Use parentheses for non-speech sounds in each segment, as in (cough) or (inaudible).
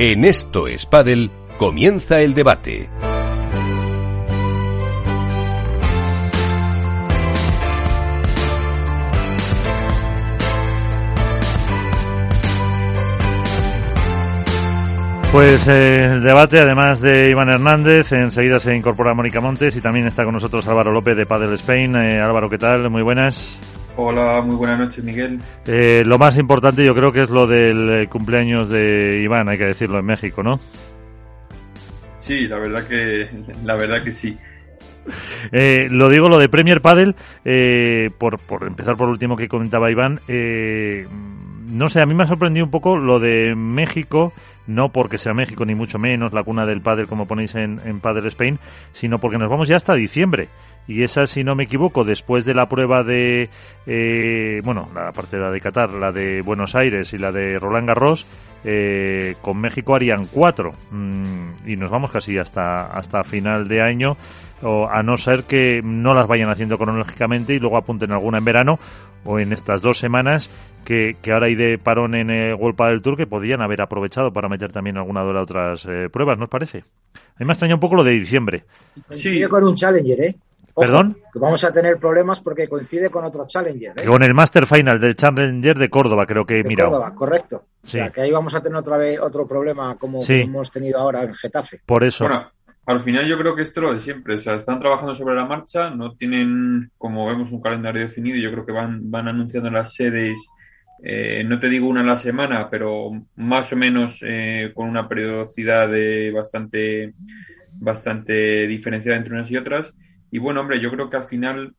En Esto es Padel comienza el debate. Pues eh, el debate, además de Iván Hernández, enseguida se incorpora Mónica Montes y también está con nosotros Álvaro López de Padel Spain. Eh, Álvaro, ¿qué tal? Muy buenas. Hola, muy buenas noches, Miguel. Eh, lo más importante yo creo que es lo del cumpleaños de Iván, hay que decirlo, en México, ¿no? Sí, la verdad que, la verdad que sí. Eh, lo digo lo de Premier Padel, eh, por, por empezar por último que comentaba Iván. Eh, no sé, a mí me ha sorprendido un poco lo de México, no porque sea México ni mucho menos la cuna del pádel como ponéis en, en Padel Spain, sino porque nos vamos ya hasta diciembre. Y esa, si no me equivoco, después de la prueba de, eh, bueno, la parte de la de Qatar, la de Buenos Aires y la de Roland Garros, eh, con México harían cuatro. Mm, y nos vamos casi hasta, hasta final de año, o a no ser que no las vayan haciendo cronológicamente y luego apunten alguna en verano o en estas dos semanas que, que ahora hay de parón en el World del Tour que podrían haber aprovechado para meter también alguna de las otras eh, pruebas, ¿no os parece? A mí me extraña un poco lo de diciembre. Sí, con un Challenger, ¿eh? ¿Perdón? Que vamos a tener problemas porque coincide con otro Challenger. ¿eh? Con el Master Final del Challenger de Córdoba, creo que he De mirado. Córdoba, correcto. Sí. O sea, que ahí vamos a tener otra vez otro problema como Sí. hemos tenido ahora en Getafe. Por eso. Bueno, al final yo creo que esto es lo de siempre. O sea, están trabajando sobre la marcha, no tienen, como vemos, un calendario definido. Yo creo que van, van anunciando las sedes, eh, no te digo una a la semana, pero más o menos eh, con una periodicidad de bastante, bastante diferenciada entre unas y otras. Y bueno, hombre, yo creo que al final,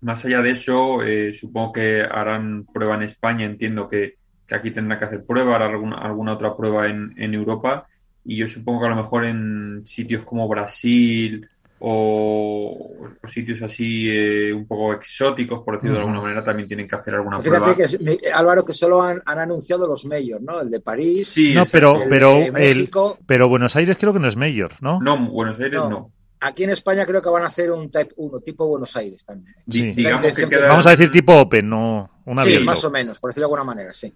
más allá de eso, eh, supongo que harán prueba en España. Entiendo que, que aquí tendrán que hacer prueba, hará alguna, alguna otra prueba en, en Europa. Y yo supongo que a lo mejor en sitios como Brasil o, o sitios así eh, un poco exóticos, por decirlo de alguna manera, también tienen que hacer alguna Fíjate prueba. que, Álvaro, que solo han, han anunciado los majors, ¿no? El de París, Sí, no, pero, el pero, de el, pero Buenos Aires creo que no es mayor, ¿no? No, Buenos Aires No. no. Aquí en España creo que van a hacer un Type 1, tipo Buenos Aires también. Sí. digamos que intención que- quedan, Vamos a decir tipo Open, no un sí, abierto. más o menos, por decirlo de alguna manera, sí.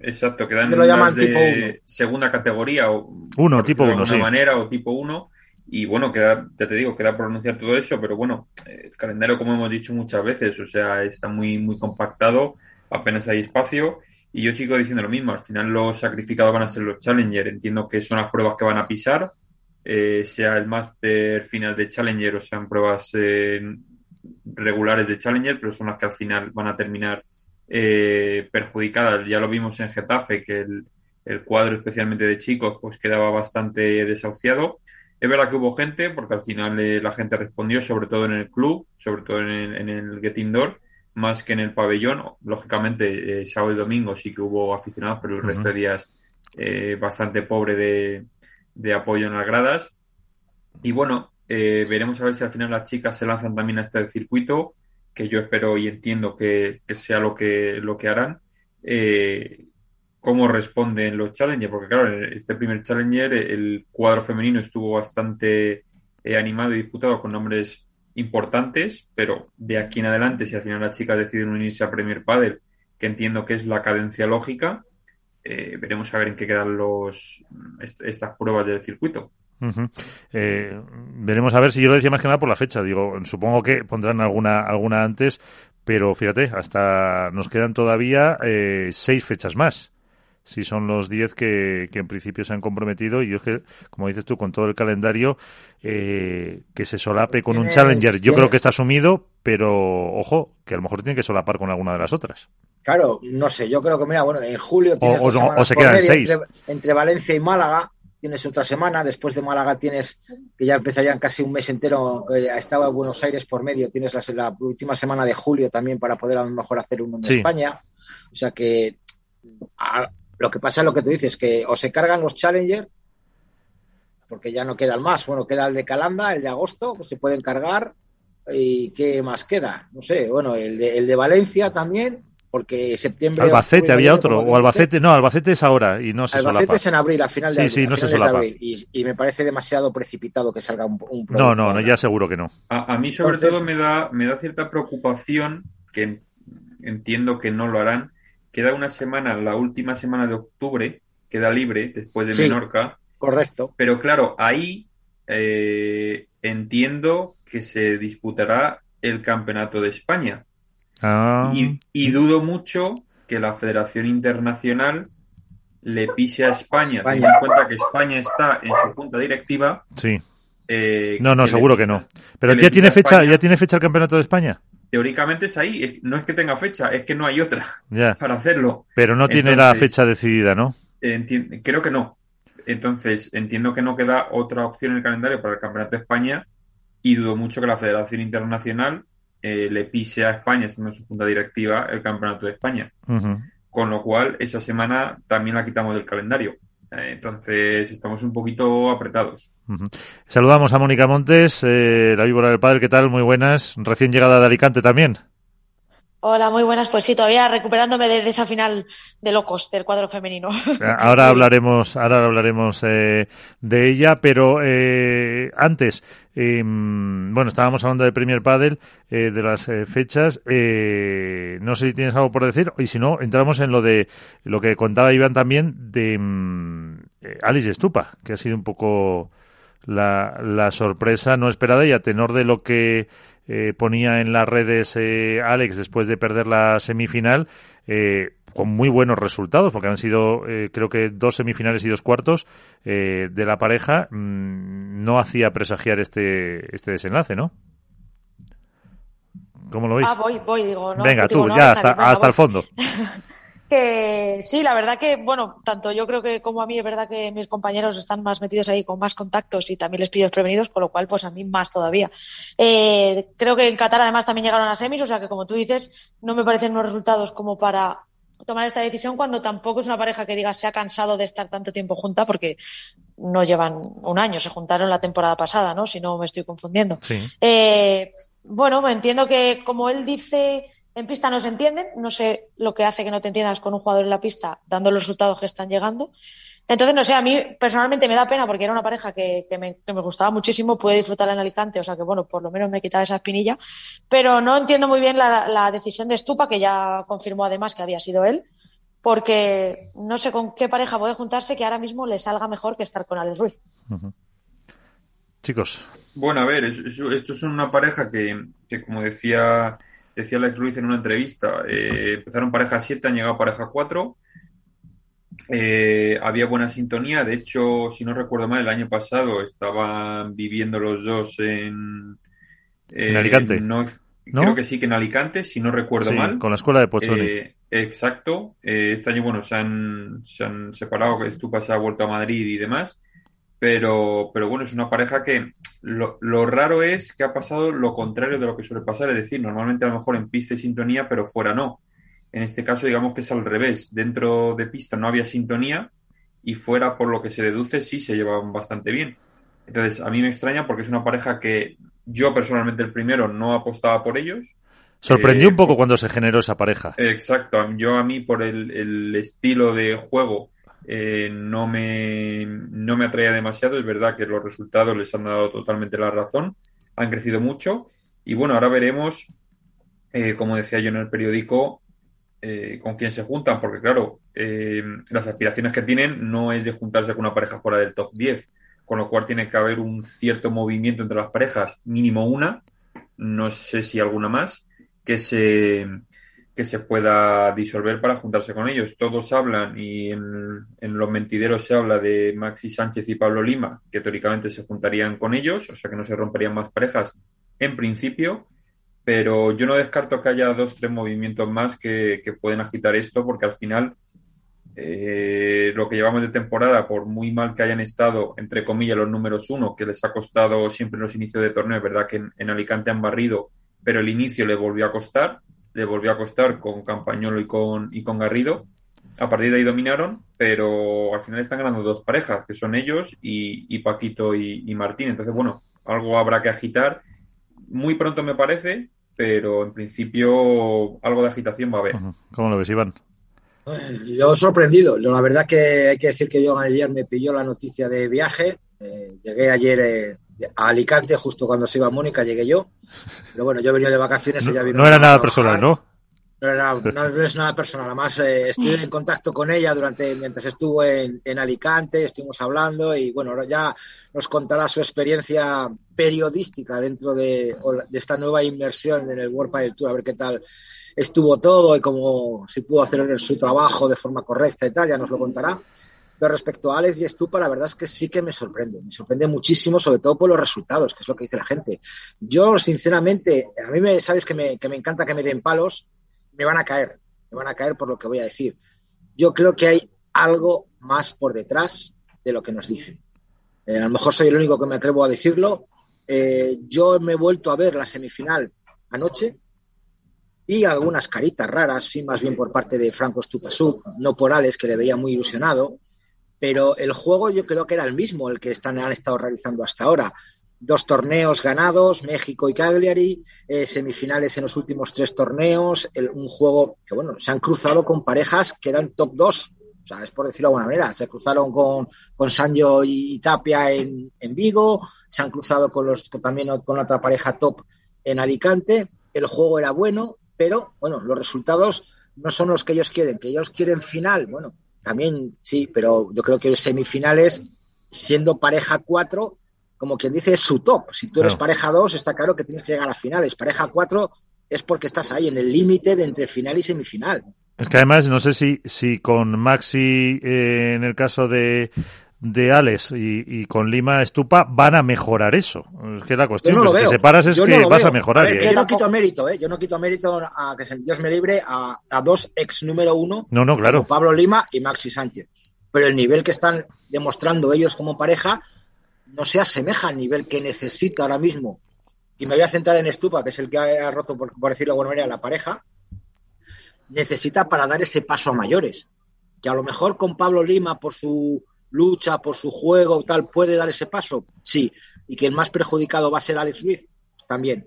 Exacto, quedan Que lo llaman de tipo uno. segunda categoría o Uno, tipo de uno, alguna sí. manera o tipo uno y bueno, queda, ya te digo, queda por anunciar todo eso, pero bueno, el calendario como hemos dicho muchas veces, o sea, está muy muy compactado, apenas hay espacio y yo sigo diciendo lo mismo, al final los sacrificados van a ser los Challenger, entiendo que son las pruebas que van a pisar, eh, sea el Master final de Challenger o sean pruebas eh, regulares de Challenger, pero son las que al final van a terminar eh, perjudicadas. Ya lo vimos en Getafe, que el, el cuadro, especialmente de chicos, pues quedaba bastante desahuciado. Es verdad que hubo gente, porque al final eh, la gente respondió, sobre todo en el club, sobre todo en el, en el Get Indoor, más que en el pabellón. Lógicamente, sábado y domingo sí que hubo aficionados, pero el resto de días bastante pobre de, de apoyo en las gradas. Y bueno, eh, veremos a ver si al final las chicas se lanzan también a este circuito, que yo espero y entiendo que, que sea lo que, lo que harán. Eh, cómo responden los Challenger, porque claro, en este primer Challenger el cuadro femenino estuvo bastante eh, animado y disputado con nombres importantes, pero de aquí en adelante, si al final las chicas deciden unirse a Premier Padel, que entiendo que es la cadencia lógica, eh, veremos a ver en qué quedan los est- estas pruebas del circuito. Eh, veremos a ver si yo lo decía más que nada por la fecha. Digo, supongo que pondrán alguna, alguna antes, pero fíjate, hasta nos quedan todavía eh, seis fechas más. Si son los diez que, que en principio se han comprometido, y yo es que, como dices tú, con todo el calendario, eh, que se solape con un Challenger, yo creo que está asumido, pero ojo, que a lo mejor tiene que solapar con alguna de las otras. Claro, no sé, yo creo que, mira, bueno, en julio tienes o se quedan seis. Entre, entre Valencia y Málaga tienes otra semana, después de Málaga tienes, que ya empezarían casi un mes entero, que estaba Buenos Aires por medio, tienes la, la última semana de julio también para poder a lo mejor hacer uno en Sí. España. O sea que a- lo que pasa es lo que tú dices, que o se cargan los Challenger, porque ya no quedan más. Bueno, queda el de Calanda, el de agosto, que se pueden cargar. ¿Y qué más queda? No sé, bueno, el de, el de Valencia también, porque septiembre. Albacete, octubre, había otro, o Albacete, no, Albacete es ahora y no se Albacete solapa. es en abril, a final de Sí, abril. sí, a no se solapa. abril. Y, y me parece demasiado precipitado que salga un, un No, no, no, ya seguro que no. A, a mí sobre Entonces- todo me da, me da cierta preocupación, que en- entiendo que no lo harán, queda una semana, la última semana de octubre, queda libre después de Sí. Menorca. Correcto. Pero claro, ahí eh, entiendo que se disputará el Campeonato de España. Ah, Y, y dudo mucho que la Federación Internacional le pise a España, España. teniendo en cuenta que España está en su junta directiva. sí. Eh, No, no, seguro que no. Pero ya tiene fecha, España. ya tiene fecha el campeonato de España. Teóricamente es ahí, no es que tenga fecha, es que no hay otra (laughs) Ya. para hacerlo. Pero no tiene la fecha decidida, ¿no? Creo que no. Entonces, entiendo que no queda otra opción en el calendario para el Campeonato de España y dudo mucho que la Federación Internacional eh, le pise a España, estando en su junta directiva, el Campeonato de España. Con lo cual, esa semana también la quitamos del calendario. Eh, entonces, estamos un poquito apretados. Saludamos a Mónica Montes, eh, la víbora del padre, ¿qué tal? Muy buenas. Recién llegada de Alicante también. Hola, muy buenas. Pues sí, todavía recuperándome de, esa final de locos del cuadro femenino. (laughs) Ahora hablaremos, ahora hablaremos eh, de ella, pero eh, antes, eh, bueno, estábamos hablando de Premier Padel, eh, de las eh, fechas. eh, no sé si tienes algo por decir, y si no, entramos en lo de lo que contaba Iván también de eh, Alice Stupa, que ha sido un poco la, la sorpresa no esperada y a tenor de lo que eh, ponía en las redes eh, Alex después de perder la semifinal, eh, con muy buenos resultados, porque han sido, eh, creo que dos semifinales y dos cuartos eh, de la pareja, mm, no hacía presagiar este, este desenlace, ¿no? ¿Cómo lo veis? Ah, voy, voy, digo, no. Venga, digo, tú, no, ya, hasta, hasta el fondo. (laughs) Que sí, la verdad que, bueno, tanto yo creo que como a mí es verdad que mis compañeros están más metidos ahí con más contactos y también les pillo desprevenidos, con lo cual, pues a mí más todavía. Eh, creo que en Qatar además también llegaron a semis, o sea que como tú dices, no me parecen unos resultados como para tomar esta decisión cuando tampoco es una pareja que diga se ha cansado de estar tanto tiempo junta porque no llevan un año, se juntaron la temporada pasada, ¿no? Si no me estoy confundiendo. Sí. Eh, bueno, entiendo que como él dice, en pista no se entienden, no sé lo que hace que no te entiendas con un jugador en la pista dando los resultados que están llegando. Entonces, no sé, a mí personalmente me da pena porque era una pareja que, que, me, que me gustaba muchísimo, pude disfrutarla en Alicante, o sea que bueno, por lo menos me quitaba esa espinilla, pero no entiendo muy bien la, la decisión de Stupa, que ya confirmó además que había sido él, porque no sé con qué pareja puede juntarse que ahora mismo le salga mejor que estar con Alex Ruiz. Chicos, Bueno, a ver, es- es- esto es una pareja que, que como decía, decía Alex Ruiz en una entrevista, eh, empezaron pareja 7, han llegado pareja 4. Eh, había buena sintonía, de hecho, si no recuerdo mal, el año pasado estaban viviendo los dos en, ¿En Alicante? no- ¿No? Creo que sí que en Alicante, si no recuerdo sí, mal. con la escuela de Pozzoni. Eh, exacto. Eh, este año, bueno, se han, se han separado, que Stupa se ha vuelto a Madrid y demás. Pero, pero bueno, es una pareja que lo, lo raro es que ha pasado lo contrario de lo que suele pasar. Es decir, normalmente a lo mejor en pista hay sintonía, pero fuera no. En este caso, digamos que es al revés. Dentro de pista no había sintonía y fuera, por lo que se deduce, sí se llevaban bastante bien. Entonces, a mí me extraña porque es una pareja que yo personalmente el primero no apostaba por ellos. Sorprendió eh, un poco cuando se generó esa pareja. Exacto, yo a mí por el, el estilo de juego eh, no me, no me atraía demasiado, es verdad que los resultados les han dado totalmente la razón, han crecido mucho y bueno, ahora veremos, eh, como decía yo en el periódico, eh, con quién se juntan, porque claro, las aspiraciones que tienen no es de juntarse con una pareja fuera del top 10, con lo cual tiene que haber un cierto movimiento entre las parejas, mínimo una, no sé si alguna más, que se, que se pueda disolver para juntarse con ellos. Todos hablan y en, en los mentideros se habla de Maxi Sánchez y Pablo Lima, que teóricamente se juntarían con ellos, o sea que no se romperían más parejas en principio, pero yo no descarto que haya dos, tres movimientos más que, que pueden agitar esto, porque al final eh, lo que llevamos de temporada, por muy mal que hayan estado, entre comillas, los números uno, que les ha costado siempre en los inicios de torneo, es verdad que en, en Alicante han barrido, pero el inicio le volvió a costar, le volvió a costar con Campañolo y con, y con Garrido. A partir de ahí dominaron, pero al final están ganando dos parejas, que son ellos y, y Paquito y, y Martín. Entonces, bueno, algo habrá que agitar. Muy pronto me parece, pero en principio algo de agitación va a haber. ¿Cómo lo ves, Iván? Yo sorprendido. La verdad que hay que decir que yo ayer me pilló la noticia de viaje. Eh, llegué ayer eh, a Alicante justo cuando se iba Mónica, llegué yo. Pero bueno, yo he venido de vacaciones. ella No, vino no era nada personal, ¿no? No, no, es nada personal. Además, eh, estuve en contacto con ella durante mientras estuvo en, en, Alicante, estuvimos hablando y bueno, ya nos contará su experiencia periodística dentro de, de esta nueva inmersión en el World Padel Tour, a ver qué tal estuvo todo y cómo si pudo hacer su trabajo de forma correcta y tal, ya nos lo contará. Pero respecto a Alex y Estupa, la verdad es que sí que me sorprende. Me sorprende muchísimo, sobre todo por los resultados, que es lo que dice la gente. Yo, sinceramente, a mí me, sabes que me, que me encanta que me den palos, me van a caer, me van a caer por lo que voy a decir. Yo creo que hay algo más por detrás de lo que nos dicen. Eh, a lo mejor soy el único que me atrevo a decirlo. Eh, yo me he vuelto a ver la semifinal anoche y algunas caritas raras, sí, más bien por parte de Franco Stupasuk, no por Alex, que le veía muy ilusionado pero el juego yo creo que era el mismo, el que están, han estado realizando hasta ahora. Dos torneos ganados, México y Cagliari, eh, semifinales en los últimos tres torneos, un juego que, bueno, se han cruzado con parejas que eran top 2, o sea, es por decirlo de alguna manera. Se cruzaron con, con Sancho y Tapia en, en, Vigo, se han cruzado con los, también con otra pareja top en Alicante. El juego era bueno, pero bueno, los resultados no son los que ellos quieren, que ellos quieren final. Bueno, también sí, pero yo creo que semifinales, siendo pareja 4, como quien dice, es su top. Si tú eres pareja 2, está claro que tienes que llegar a finales. Pareja 4 es porque estás ahí en el límite de entre final y semifinal. Es que además, no sé si, si con Maxi, eh, en el caso de, de Alex y, con Lima Estupa van a mejorar eso. Es que la cuestión no que separas es que vas a mejorar. yo no quito mérito, ¿eh? Yo no quito mérito a que Dios me libre a, dos ex número uno. No, no, claro. Pablo Lima y Maxi Sánchez. Pero el nivel que están demostrando ellos como pareja no se asemeja al nivel que necesita ahora mismo. Y me voy a centrar en Estupa, que es el que ha roto, por, decirlo de alguna manera, la pareja. Necesita para dar ese paso a mayores. Que a lo mejor con Pablo Lima, por su lucha por su juego, tal, puede dar ese paso? Sí. ¿Y que el más perjudicado va a ser Alex Ruiz? También.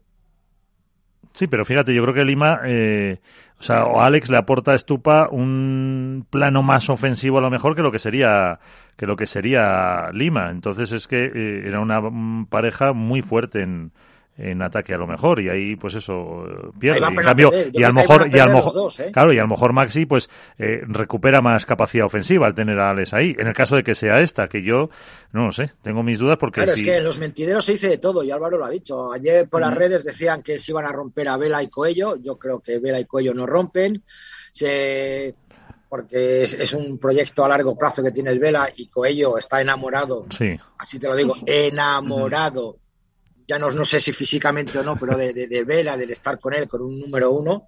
Sí, pero fíjate, yo creo que Lima, eh, o sea, o Alex le aporta a Stupa un plano más ofensivo a lo mejor que lo que sería que lo que sería Lima. Entonces es que eh, era una pareja muy fuerte en, en ataque a lo mejor y ahí pues eso pierde. Y, en cambio, y a lo mejor y a lo mejor ¿eh? claro y a lo mejor Maxi pues eh, recupera más capacidad ofensiva al tener a Alex ahí en el caso de que sea esta que yo no lo sé tengo mis dudas porque claro es que en los mentideros se dice de todo y Álvaro lo ha dicho. Ayer por las redes decían que se iban a romper a Vela y Coello. Yo creo que Vela y Coello no rompen. Se porque es, un proyecto a largo plazo que tiene el Vela y Coello está enamorado. Sí. así te lo digo enamorado ya no, no sé si físicamente o no, pero de, de, Vela, del estar con él, con un número uno.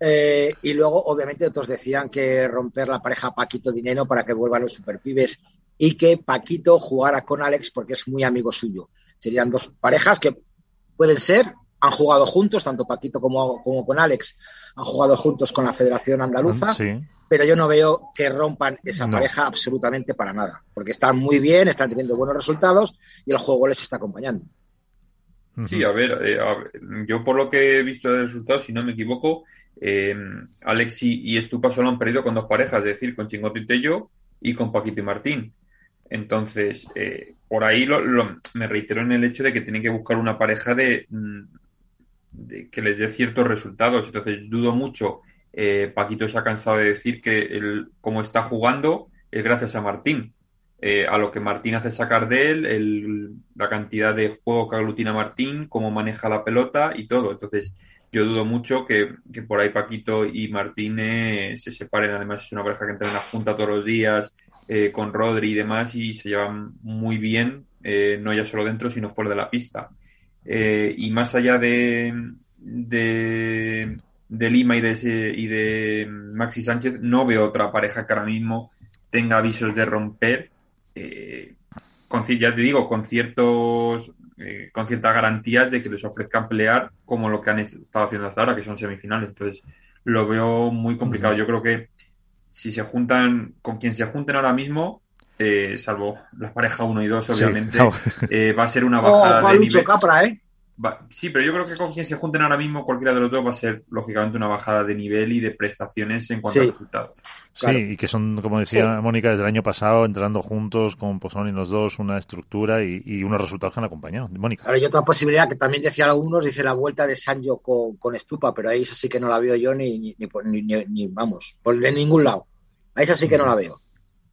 Eh, y luego, obviamente, otros decían que romper la pareja Paquito Dinero para que vuelvan los superpibes y que Paquito jugara con Alex porque es muy amigo suyo. Serían dos parejas que pueden ser, han jugado juntos, tanto Paquito como, como con Alex, han jugado juntos con la Federación Andaluza, pero yo no veo que rompan esa pareja absolutamente para nada, porque están muy bien, están teniendo buenos resultados y el juego les está acompañando. Sí, a ver, eh, yo por lo que he visto de resultados, si no me equivoco, eh, Alex y, Estupa solo han perdido con dos parejas, es decir, con Chingoto y Tello y con Paquito y Martín. Entonces, eh, por ahí lo, me reitero en el hecho de que tienen que buscar una pareja de, mm, que les dé ciertos resultados. Entonces, dudo mucho. Eh, Paquito se ha cansado de decir que el, como está jugando es gracias a Martín. Eh, a lo que Martín hace sacar de él, la cantidad de juego que aglutina Martín, cómo maneja la pelota y todo. Entonces, yo dudo mucho que, por ahí Paquito y Martín eh, se separen. Además, es una pareja que entrena junta todos los días eh, con Rodri y demás y se llevan muy bien, no ya solo dentro, sino fuera de la pista. y más allá de, de, de Lima y de, y de Maxi Sánchez, no veo otra pareja que ahora mismo tenga avisos de romper eh, con, ya te digo, con ciertos eh, con ciertas garantías de que les ofrezcan pelear como lo que han estado haciendo hasta ahora, que son semifinales. Entonces, lo veo muy complicado. Yo creo que si se juntan, con quien se junten ahora mismo, eh, salvo la pareja 1 y 2, obviamente, (laughs) va a ser una bajada de nivel. Capra, ¿eh? Sí, pero yo creo que con quien se junten ahora mismo, cualquiera de los dos va a ser, lógicamente, una bajada de nivel y de prestaciones en cuanto a resultados. Sí, y que son, como decía Mónica, desde el año pasado, entrando juntos con Pozzoni los dos, una estructura y, unos resultados que han acompañado. Mónica. Ahora hay otra posibilidad que también decía algunos, dice la vuelta de Sancho con, con Estupa, pero ahí esa sí que no la veo yo ni, ni, ni, ni, vamos, por de ningún lado. Ahí esa sí que no la veo.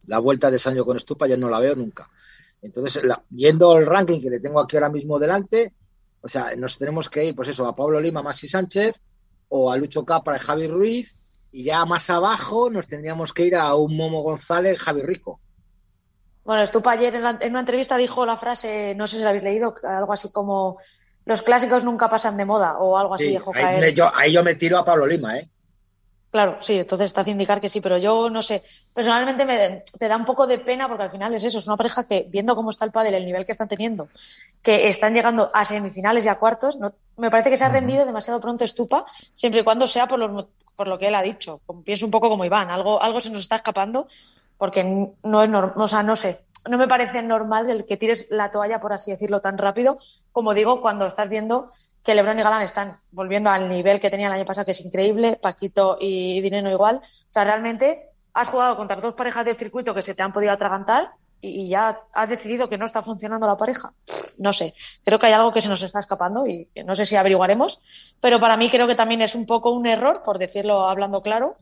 La vuelta de Sancho con Estupa yo no la veo nunca. Entonces, viendo el ranking que le tengo aquí ahora mismo delante, o sea, nos tenemos que ir, pues eso, a Pablo Lima, Maxi Sánchez, o a Lucho Capra y Javi Ruiz, y ya más abajo nos tendríamos que ir a un Momo González, Javi Rico. Bueno, Estupa ayer en, una entrevista dijo la frase, no sé si la habéis leído, algo así como los clásicos nunca pasan de moda o algo así dijo ahí, yo, ahí yo me tiro a Pablo Lima, ¿eh? Claro, sí, entonces está hace indicar que sí, pero yo no sé. Personalmente me, te da un poco de pena porque al final es eso, es una pareja que, viendo cómo está el pádel, el nivel que están teniendo, que están llegando a semifinales y a cuartos, no, me parece que se ha rendido demasiado pronto Estupa, siempre y cuando sea por, por lo que él ha dicho. Pienso un poco como Iván, algo, algo se nos está escapando porque no es normal, o sea, no sé, no me parece normal el que tires la toalla, por así decirlo, tan rápido, como digo, cuando estás viendo que Lebron y Galán están volviendo al nivel que tenían el año pasado, que es increíble, Paquito y Dinero igual. O sea, realmente has jugado contra dos parejas del circuito que se te han podido atragantar y, ya has decidido que no está funcionando la pareja. No sé, creo que hay algo que se nos está escapando y no sé si averiguaremos, pero para mí creo que también es un poco un error, por decirlo hablando claro,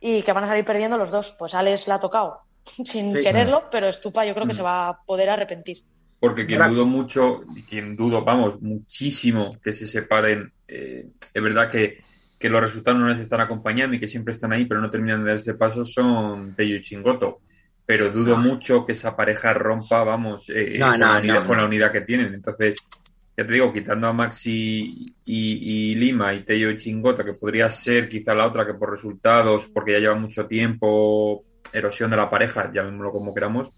y que van a salir perdiendo los dos. Pues Alex la ha tocado sin quererlo, pero Estupa yo creo que mm. se va a poder arrepentir. Porque quien dudo mucho, quien dudo, vamos, muchísimo que se separen, eh, es verdad que, que, los resultados no les están acompañando y que siempre están ahí, pero no terminan de darse paso, son Tello y Chingoto. Pero dudo mucho que esa pareja rompa, vamos, eh, con, la unidad, que tienen. Entonces, ya te digo, quitando a Maxi y, Lima y Tello y Chingoto, que podría ser quizá la otra que por resultados, porque ya lleva mucho tiempo, erosión de la pareja, llamémoslo como queramos,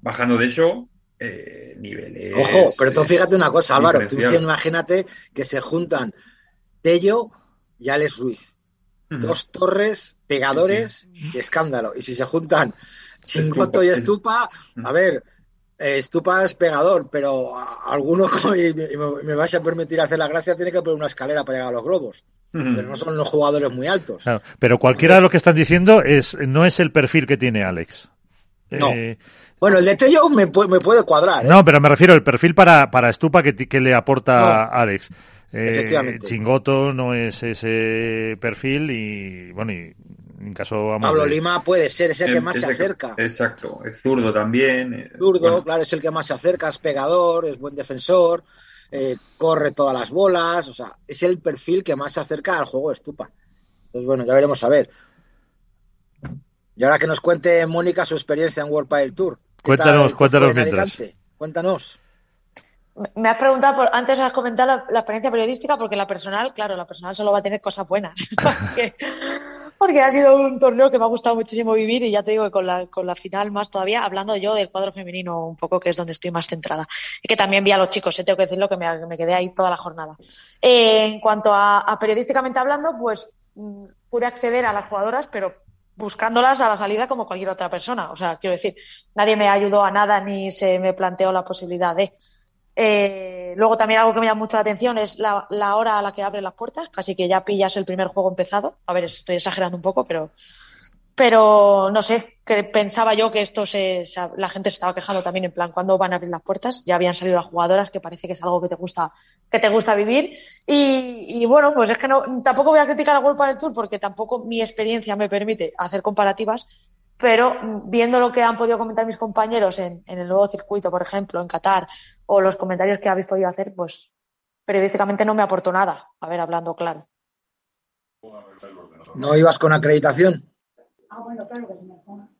bajando de eso, eh, niveles. Ojo, pero tú fíjate una cosa, Álvaro, tú imagínate que se juntan Tello y Alex Ruiz. Dos torres, pegadores de escándalo. Y si se juntan Chingoto y Estupa, a ver, Estupa es pegador, pero alguno, (laughs) y me, vais a permitir hacer la gracia, tiene que poner una escalera para llegar a los globos. Pero no son los jugadores muy altos. pero cualquiera de lo que están diciendo es no es el perfil que tiene Alex. No. Eh, bueno, el de Tello me, me puede cuadrar. ¿eh? No, pero me refiero al perfil para, para Estupa que, que le aporta Alex. Eh, Chingoto no es ese perfil y bueno, y en caso Pablo Lima puede ser, es el que más se acerca. Exacto, es zurdo también. Eh, zurdo, claro, es el que más se acerca, es pegador, es buen defensor, corre todas las bolas, o sea, es el perfil que más se acerca al juego de Estupa. Entonces, bueno, ya veremos a ver. Y ahora que nos cuente Mónica su experiencia en World Padel Tour. Cuéntanos, cuéntanos mientras. Cuéntanos. Me has preguntado, por, antes has comentado la, experiencia periodística, porque la personal, claro, la personal solo va a tener cosas buenas. (laughs) (laughs) porque, ha sido un torneo que me ha gustado muchísimo vivir y ya te digo que con la, con la final más todavía, hablando yo del cuadro femenino un poco, que es donde estoy más centrada. Y que también vi a los chicos, ¿eh? tengo que decirlo, que me, me quedé ahí toda la jornada. Eh, en cuanto a, a periodísticamente hablando, pues mm, pude acceder a las jugadoras, pero buscándolas a la salida como cualquier otra persona. O sea, quiero decir, nadie me ayudó a nada ni se me planteó la posibilidad de. Eh, luego también algo que me llama mucho la atención es la, hora a la que abren las puertas, casi que ya pillas el primer juego empezado. A ver, estoy exagerando un poco, pero pero no sé, que pensaba yo que esto se, la gente se estaba quejando también en plan cuándo van a abrir las puertas. Ya habían salido las jugadoras, que parece que es algo que te gusta, que te gusta vivir. Y, bueno, pues es que no, tampoco voy a criticar a World del Tour porque tampoco mi experiencia me permite hacer comparativas. Pero viendo lo que han podido comentar mis compañeros en, en el nuevo circuito, por ejemplo, en Qatar, o los comentarios que habéis podido hacer, pues periodísticamente no me aportó nada. A ver, hablando claro. ¿No ibas con acreditación? Ah,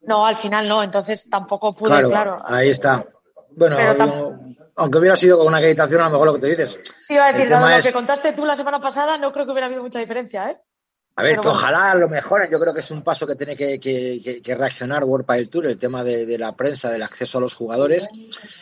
no, al final no, entonces tampoco pude, claro. Ahí está. Bueno, aunque hubiera sido con una acreditación, a lo mejor lo que te dices. Te iba a decir, lo que contaste tú la semana pasada, no creo que hubiera habido mucha diferencia, ¿eh? A ver, que ojalá lo mejoren. Yo creo que es un paso que tiene que, reaccionar World Padel Tour, el tema de, la prensa, del acceso a los jugadores.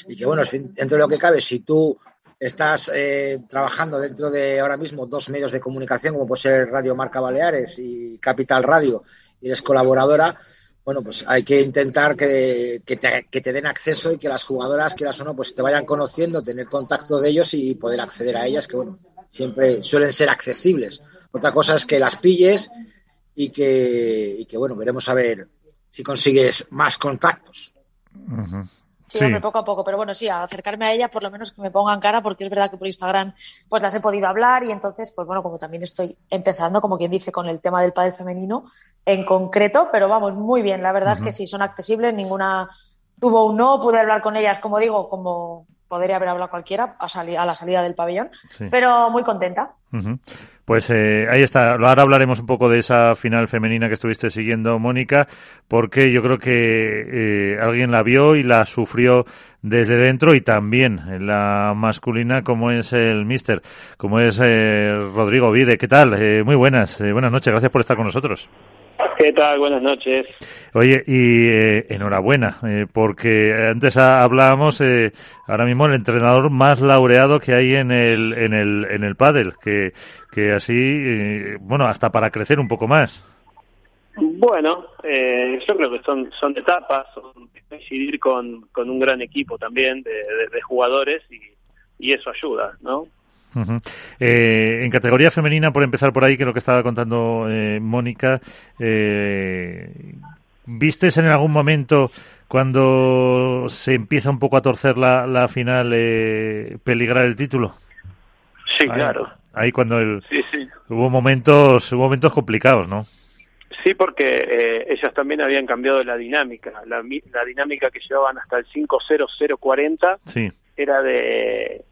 Y que, bueno, dentro de lo que cabe, si tú estás eh, trabajando dentro de ahora mismo dos medios de comunicación, como puede ser Radio Marca Baleares y Capital Radio, y eres colaboradora, bueno, pues hay que intentar que, que, te, que, te, den acceso y que las jugadoras, quieras o no, pues te vayan conociendo, tener contacto de ellos y poder acceder a ellas, que bueno, siempre suelen ser accesibles. Otra cosa es que las pilles y que, y que bueno, veremos a ver si consigues más contactos. Uh -huh. Sí, sí. Hombre, poco a poco, pero bueno, sí, a acercarme a ella, por lo menos que me pongan cara, porque es verdad que por Instagram pues las he podido hablar y entonces, pues bueno, como también estoy empezando, como quien dice, con el tema del padre femenino en concreto, pero vamos, muy bien, la verdad uh -huh. es que sí, son accesibles, ninguna tuvo un no, pude hablar con ellas, como digo, como podría haber hablado cualquiera a, sali a la salida del pabellón, sí. pero muy contenta. Uh -huh. Pues eh, ahí está. Ahora hablaremos un poco de esa final femenina que estuviste siguiendo, Mónica, porque yo creo que eh, alguien la vio y la sufrió desde dentro y también la masculina como es el mister, como es eh, Rodrigo Vide. ¿Qué tal? Eh, muy buenas, eh, buenas noches. Gracias por estar con nosotros. ¿Qué tal? Buenas noches. Oye, y eh, enhorabuena, eh, porque antes hablábamos, eh, ahora mismo el entrenador más laureado que hay en el, en el, en el pádel, que, que así, eh, bueno, hasta para crecer un poco más. Bueno, eh, yo creo que son, son etapas, son coincidir con, con un gran equipo también de, de, de jugadores y, y eso ayuda, ¿no? Uh -huh. eh, en categoría femenina, por empezar por ahí, que es lo que estaba contando eh, Mónica, eh, ¿vistes en algún momento cuando se empieza un poco a torcer la, la final eh, peligrar el título? Sí, ahí, claro. Ahí cuando el, sí, sí. hubo momentos hubo momentos complicados, ¿no? Sí, porque eh, ellas también habían cambiado la dinámica. La, la dinámica que llevaban hasta el 5-0-0-40 sí. era de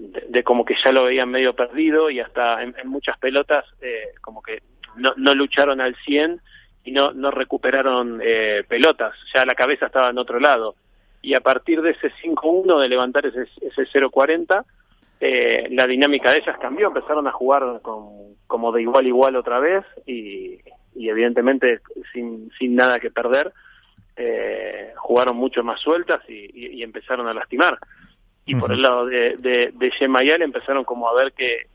de, de, como que ya lo veían medio perdido y hasta en, en muchas pelotas eh, como que no, no, lucharon al 100 y no, no recuperaron eh, pelotas, ya la cabeza estaba en otro lado. Y a partir de ese 5-1 de levantar ese, ese 0-40, eh, la dinámica de ellas cambió, empezaron a jugar con, como de igual a igual otra vez y, y evidentemente sin, sin nada que perder, eh, jugaron mucho más sueltas y, y, y empezaron a lastimar y por el lado de, de, de Gemayal empezaron como a ver que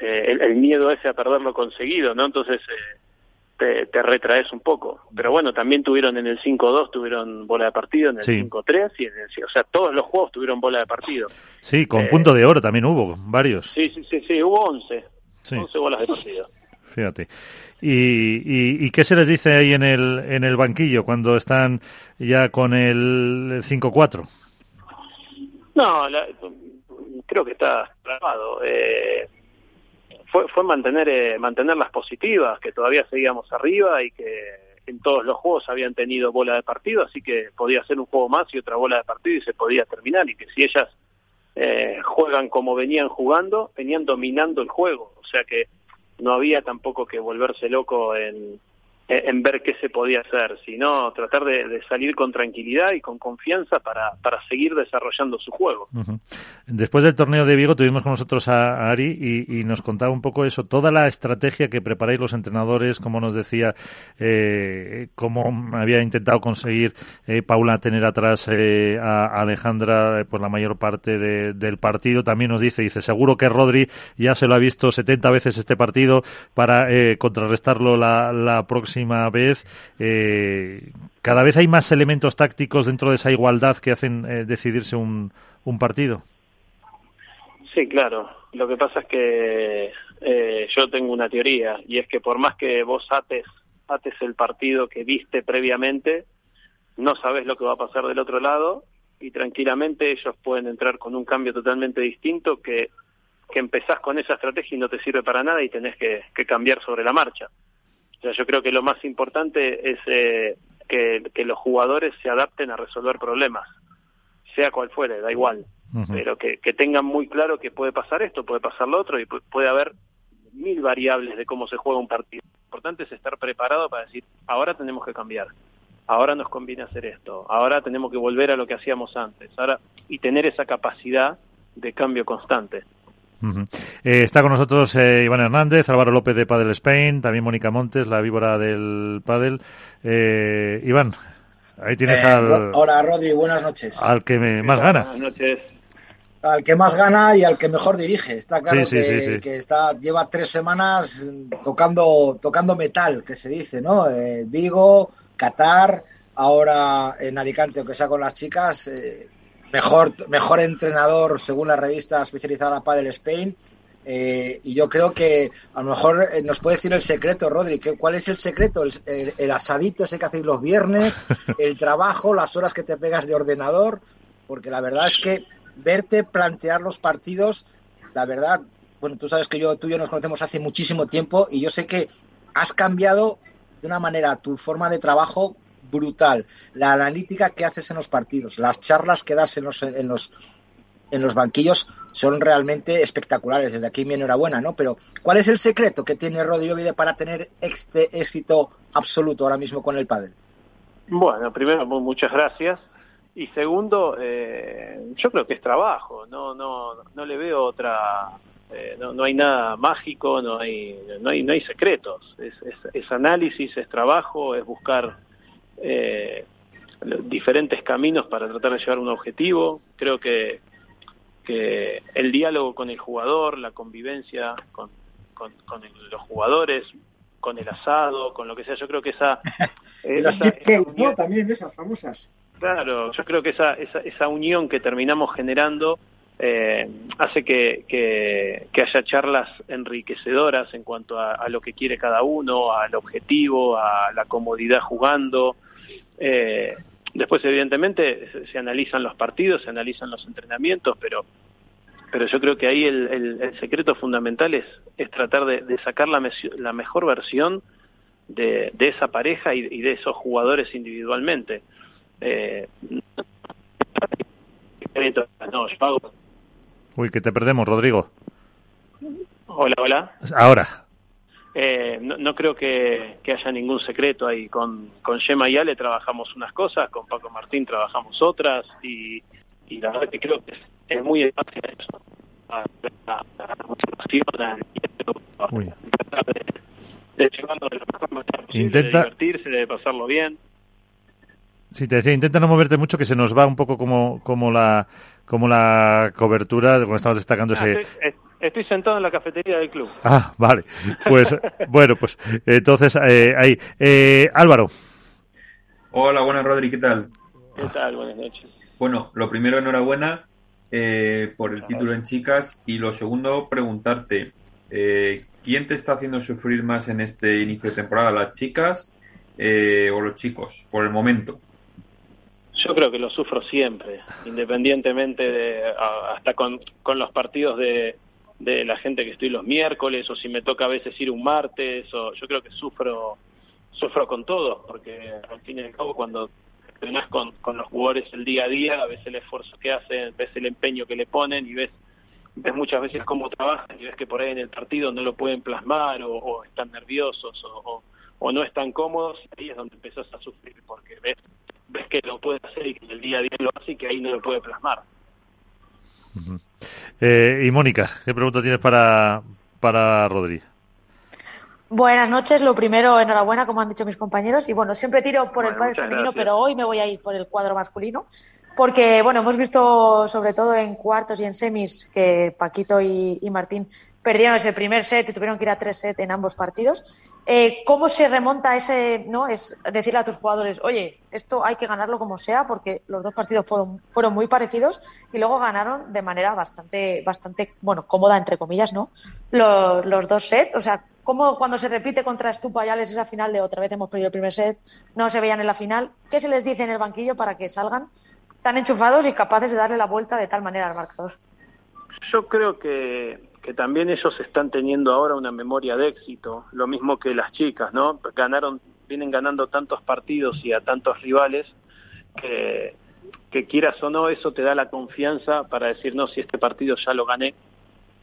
eh, el, el, miedo ese a perderlo conseguido, ¿no? Entonces eh, te, te, retraes un poco. Pero bueno, también tuvieron en el 5-2, tuvieron bola de partido, en el sí. 5-3, y en el, o sea, todos los juegos tuvieron bola de partido. Sí, con eh, punto de oro también hubo, varios. Sí, sí, sí, sí hubo 11, sí. 11 bolas de partido. Fíjate. ¿Y, y, ¿Y qué se les dice ahí en el, en el banquillo cuando están ya con el 5-4? No, la, creo que está grabado. Eh, fue, fue mantener, eh, mantenerlas positivas, que todavía seguíamos arriba y que en todos los juegos habían tenido bola de partido, así que podía ser un juego más y otra bola de partido y se podía terminar. Y que si ellas eh, juegan como venían jugando, venían dominando el juego. O sea que no había tampoco que volverse loco en, en ver qué se podía hacer, sino tratar de, salir con tranquilidad y con confianza para, para seguir desarrollando su juego. Después del torneo de Vigo tuvimos con nosotros a, Ari y, nos contaba un poco eso, toda la estrategia que preparáis los entrenadores, como nos decía, eh, cómo había intentado conseguir eh, Paula tener atrás eh, a Alejandra por la mayor parte de, del partido. También nos dice, dice, seguro que Rodri ya se lo ha visto 70 veces este partido para eh, contrarrestarlo la próxima vez. Eh, cada vez hay más elementos tácticos dentro de esa igualdad que hacen eh, decidirse un, un, partido. Sí, claro. Lo que pasa es que eh, yo tengo una teoría y es que por más que vos ates, ates el partido que viste previamente, no sabes lo que va a pasar del otro lado y tranquilamente ellos pueden entrar con un cambio totalmente distinto que, que empezás con esa estrategia y no te sirve para nada y tenés que, que cambiar sobre la marcha. O sea, yo creo que lo más importante es eh, que, que, los jugadores se adapten a resolver problemas, sea cual fuere, da igual, uh -huh. pero que, que, tengan muy claro que puede pasar esto, puede pasar lo otro y puede haber mil variables de cómo se juega un partido. Lo importante es estar preparado para decir, ahora tenemos que cambiar, ahora nos conviene hacer esto, ahora tenemos que volver a lo que hacíamos antes, ahora y tener esa capacidad de cambio constante. Uh -huh. eh, está con nosotros eh, Iván Hernández, Álvaro López de Padel Spain, también Mónica Montes, la víbora del Padel. Eh, Iván, ahí tienes al. Hola, Rodri, buenas noches. Al que me, más gana. Buenas noches. Al que más gana y al que mejor dirige. Está claro sí, que, sí, sí, que, está, lleva tres semanas tocando, tocando metal, que se dice, ¿no? Eh, Vigo, Qatar, ahora en Alicante, aunque sea con las chicas, eh, mejor, mejor entrenador según la revista especializada Padel Spain. Eh, y yo creo que a lo mejor eh, nos puede decir el secreto, Rodri. ¿Cuál es el secreto? El, el, asadito ese que hacéis los viernes, (laughs) el trabajo, las horas que te pegas de ordenador. Porque la verdad es que verte plantear los partidos, la verdad, bueno, tú sabes que yo, tú y yo nos conocemos hace muchísimo tiempo y yo sé que has cambiado de una manera tu forma de trabajo brutal. La analítica que haces en los partidos, las charlas que das en los, en los, en los banquillos son realmente espectaculares. Desde aquí mi enhorabuena, ¿no? Pero, ¿cuál es el secreto que tiene Rodrigo Vide para tener este éxito absoluto ahora mismo con el pádel? Bueno, primero, muchas gracias. Y segundo, eh, yo creo que es trabajo. No, no, no le veo otra. Eh, no, no hay nada mágico, no hay, no hay, no hay secretos. Es, es, es análisis, es trabajo, es buscar eh, diferentes caminos para tratar de llevar un objetivo. Creo que, que el diálogo con el jugador, la convivencia con, con, con los jugadores, con el asado, con lo que sea, yo creo que esa... (laughs) Las chip cakes, ¿no? También esas famosas. Claro, yo creo que esa, esa, esa unión que terminamos generando eh, hace que, que, que, haya charlas enriquecedoras en cuanto a, a, lo que quiere cada uno, al objetivo, a la comodidad jugando. Eh, después, evidentemente, se, se, analizan los partidos, se analizan los entrenamientos, pero, pero yo creo que ahí el, el, el secreto fundamental es, es tratar de, de sacar la, la, mejor versión de, de esa pareja y, y, de esos jugadores individualmente. Eh, no, yo hago Uy, que te perdemos, Rodrigo. Hola, hola. Ahora. Eh, no, no, creo que, que, haya ningún secreto ahí. Con, con Gemma y Ale trabajamos unas cosas, con Paco Martín trabajamos otras y, y la verdad que creo que es, es muy fácil eso. A, a, a la motivación, Uy. de, de llevarlo de lo mejor posible, Intenta... de divertirse, de pasarlo bien. Sí, te decía, intenta no moverte mucho, que se nos va un poco como, como la como la cobertura, como estamos destacando ah, ese... Estoy, estoy, sentado en la cafetería del club. Ah, vale. Pues, (laughs) bueno, pues entonces eh, ahí. Eh, Álvaro. Hola, buenas, Rodri, ¿qué tal? ¿Qué tal? Buenas noches. Bueno, lo primero, enhorabuena eh, por el título en chicas y lo segundo, preguntarte, eh, ¿quién te está haciendo sufrir más en este inicio de temporada, las chicas o los chicos, por el momento? Yo creo que lo sufro siempre, independientemente de, hasta con, con los partidos de, de la gente que estoy los miércoles o si me toca a veces ir un martes o yo creo que sufro sufro con todo porque al fin y al cabo cuando entrenás con, con los jugadores el día a día ves el esfuerzo que hacen ves el empeño que le ponen y ves ves muchas veces cómo trabajan y ves que por ahí en el partido no lo pueden plasmar o, están nerviosos o, o, no están cómodos ahí es donde empezás a sufrir porque ves ves que lo puede hacer y que en el día a día lo hace y que ahí no lo puede plasmar. Uh -huh. eh, y Mónica, ¿qué pregunta tienes para, para Rodri? Buenas noches. Lo primero, enhorabuena, como han dicho mis compañeros. Y bueno, siempre tiro por bueno, el cuadro femenino, gracias. pero hoy me voy a ir por el cuadro masculino. Porque, bueno, hemos visto sobre todo en cuartos y en semis que Paquito y, y Martín perdieron ese primer set y tuvieron que ir a tres sets en ambos partidos. Eh, ¿Cómo se remonta ese, no? Es decirle a tus jugadores, oye, esto hay que ganarlo como sea, porque los dos partidos fueron, muy parecidos y luego ganaron de manera bastante, bastante, bueno, cómoda, entre comillas, ¿no? Los, los dos sets, o sea, ¿cómo cuando se repite contra Estupayales esa final de otra vez hemos perdido el primer set, no se veían en la final? ¿Qué se les dice en el banquillo para que salgan tan enchufados y capaces de darle la vuelta de tal manera al marcador? Yo creo que que también ellos están teniendo ahora una memoria de éxito, lo mismo que las chicas, ¿no? Ganaron, vienen ganando tantos partidos y a tantos rivales que, que quieras o no, eso te da la confianza para decir, no, si este partido ya lo gané,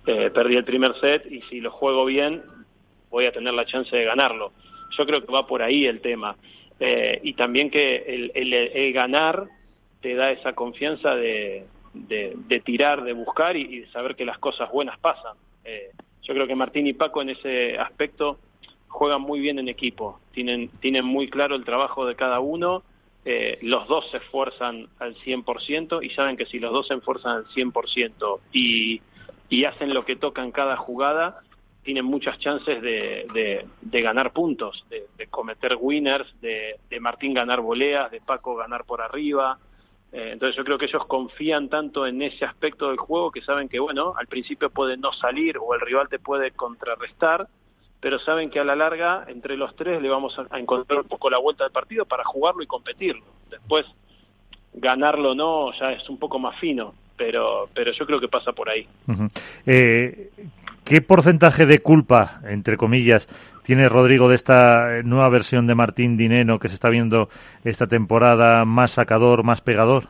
eh, perdí el primer set y si lo juego bien, voy a tener la chance de ganarlo. Yo creo que va por ahí el tema. Eh, y también que el, el, el ganar te da esa confianza de, de, tirar, de buscar y, de saber que las cosas buenas pasan. Eh, yo creo que Martín y Paco en ese aspecto juegan muy bien en equipo, tienen, tienen muy claro el trabajo de cada uno, eh, los dos se esfuerzan al 100% y saben que si los dos se esfuerzan al 100% y, y hacen lo que toca en cada jugada, tienen muchas chances de, de, ganar puntos, de, cometer winners, de, de Martín ganar voleas, de Paco ganar por arriba. Eh, entonces yo creo que ellos confían tanto en ese aspecto del juego que saben que, bueno, al principio puede no salir o el rival te puede contrarrestar, pero saben que a la larga, entre los tres, le vamos a, encontrar un poco la vuelta del partido para jugarlo y competirlo. Después, ganarlo o no, ya es un poco más fino, pero, pero yo creo que pasa por ahí. eh, ¿Qué porcentaje de culpa, entre comillas, tiene Rodrigo de esta nueva versión de Martín Dineno que se está viendo esta temporada más sacador, más pegador?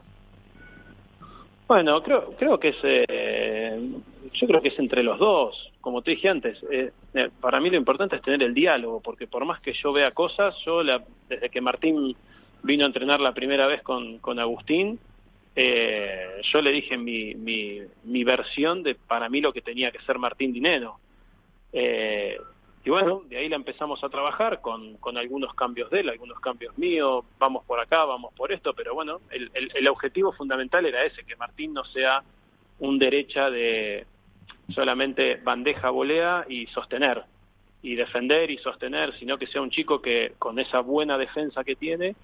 Bueno, creo, creo que es, eh, yo creo que es entre los dos. Como te dije antes, eh, eh, para mí lo importante es tener el diálogo, porque por más que yo vea cosas, yo desde que Martín vino a entrenar la primera vez con, con Agustín, eh, yo le dije mi, mi, mi, versión de para mí lo que tenía que ser Martín Dineno. Eh, y bueno, de ahí la empezamos a trabajar con, con algunos cambios de él, algunos cambios míos, vamos por acá, vamos por esto, pero bueno, el, el, el objetivo fundamental era ese, que Martín no sea un derecha de solamente bandeja, volea y sostener, y defender y sostener, sino que sea un chico que con esa buena defensa que tiene,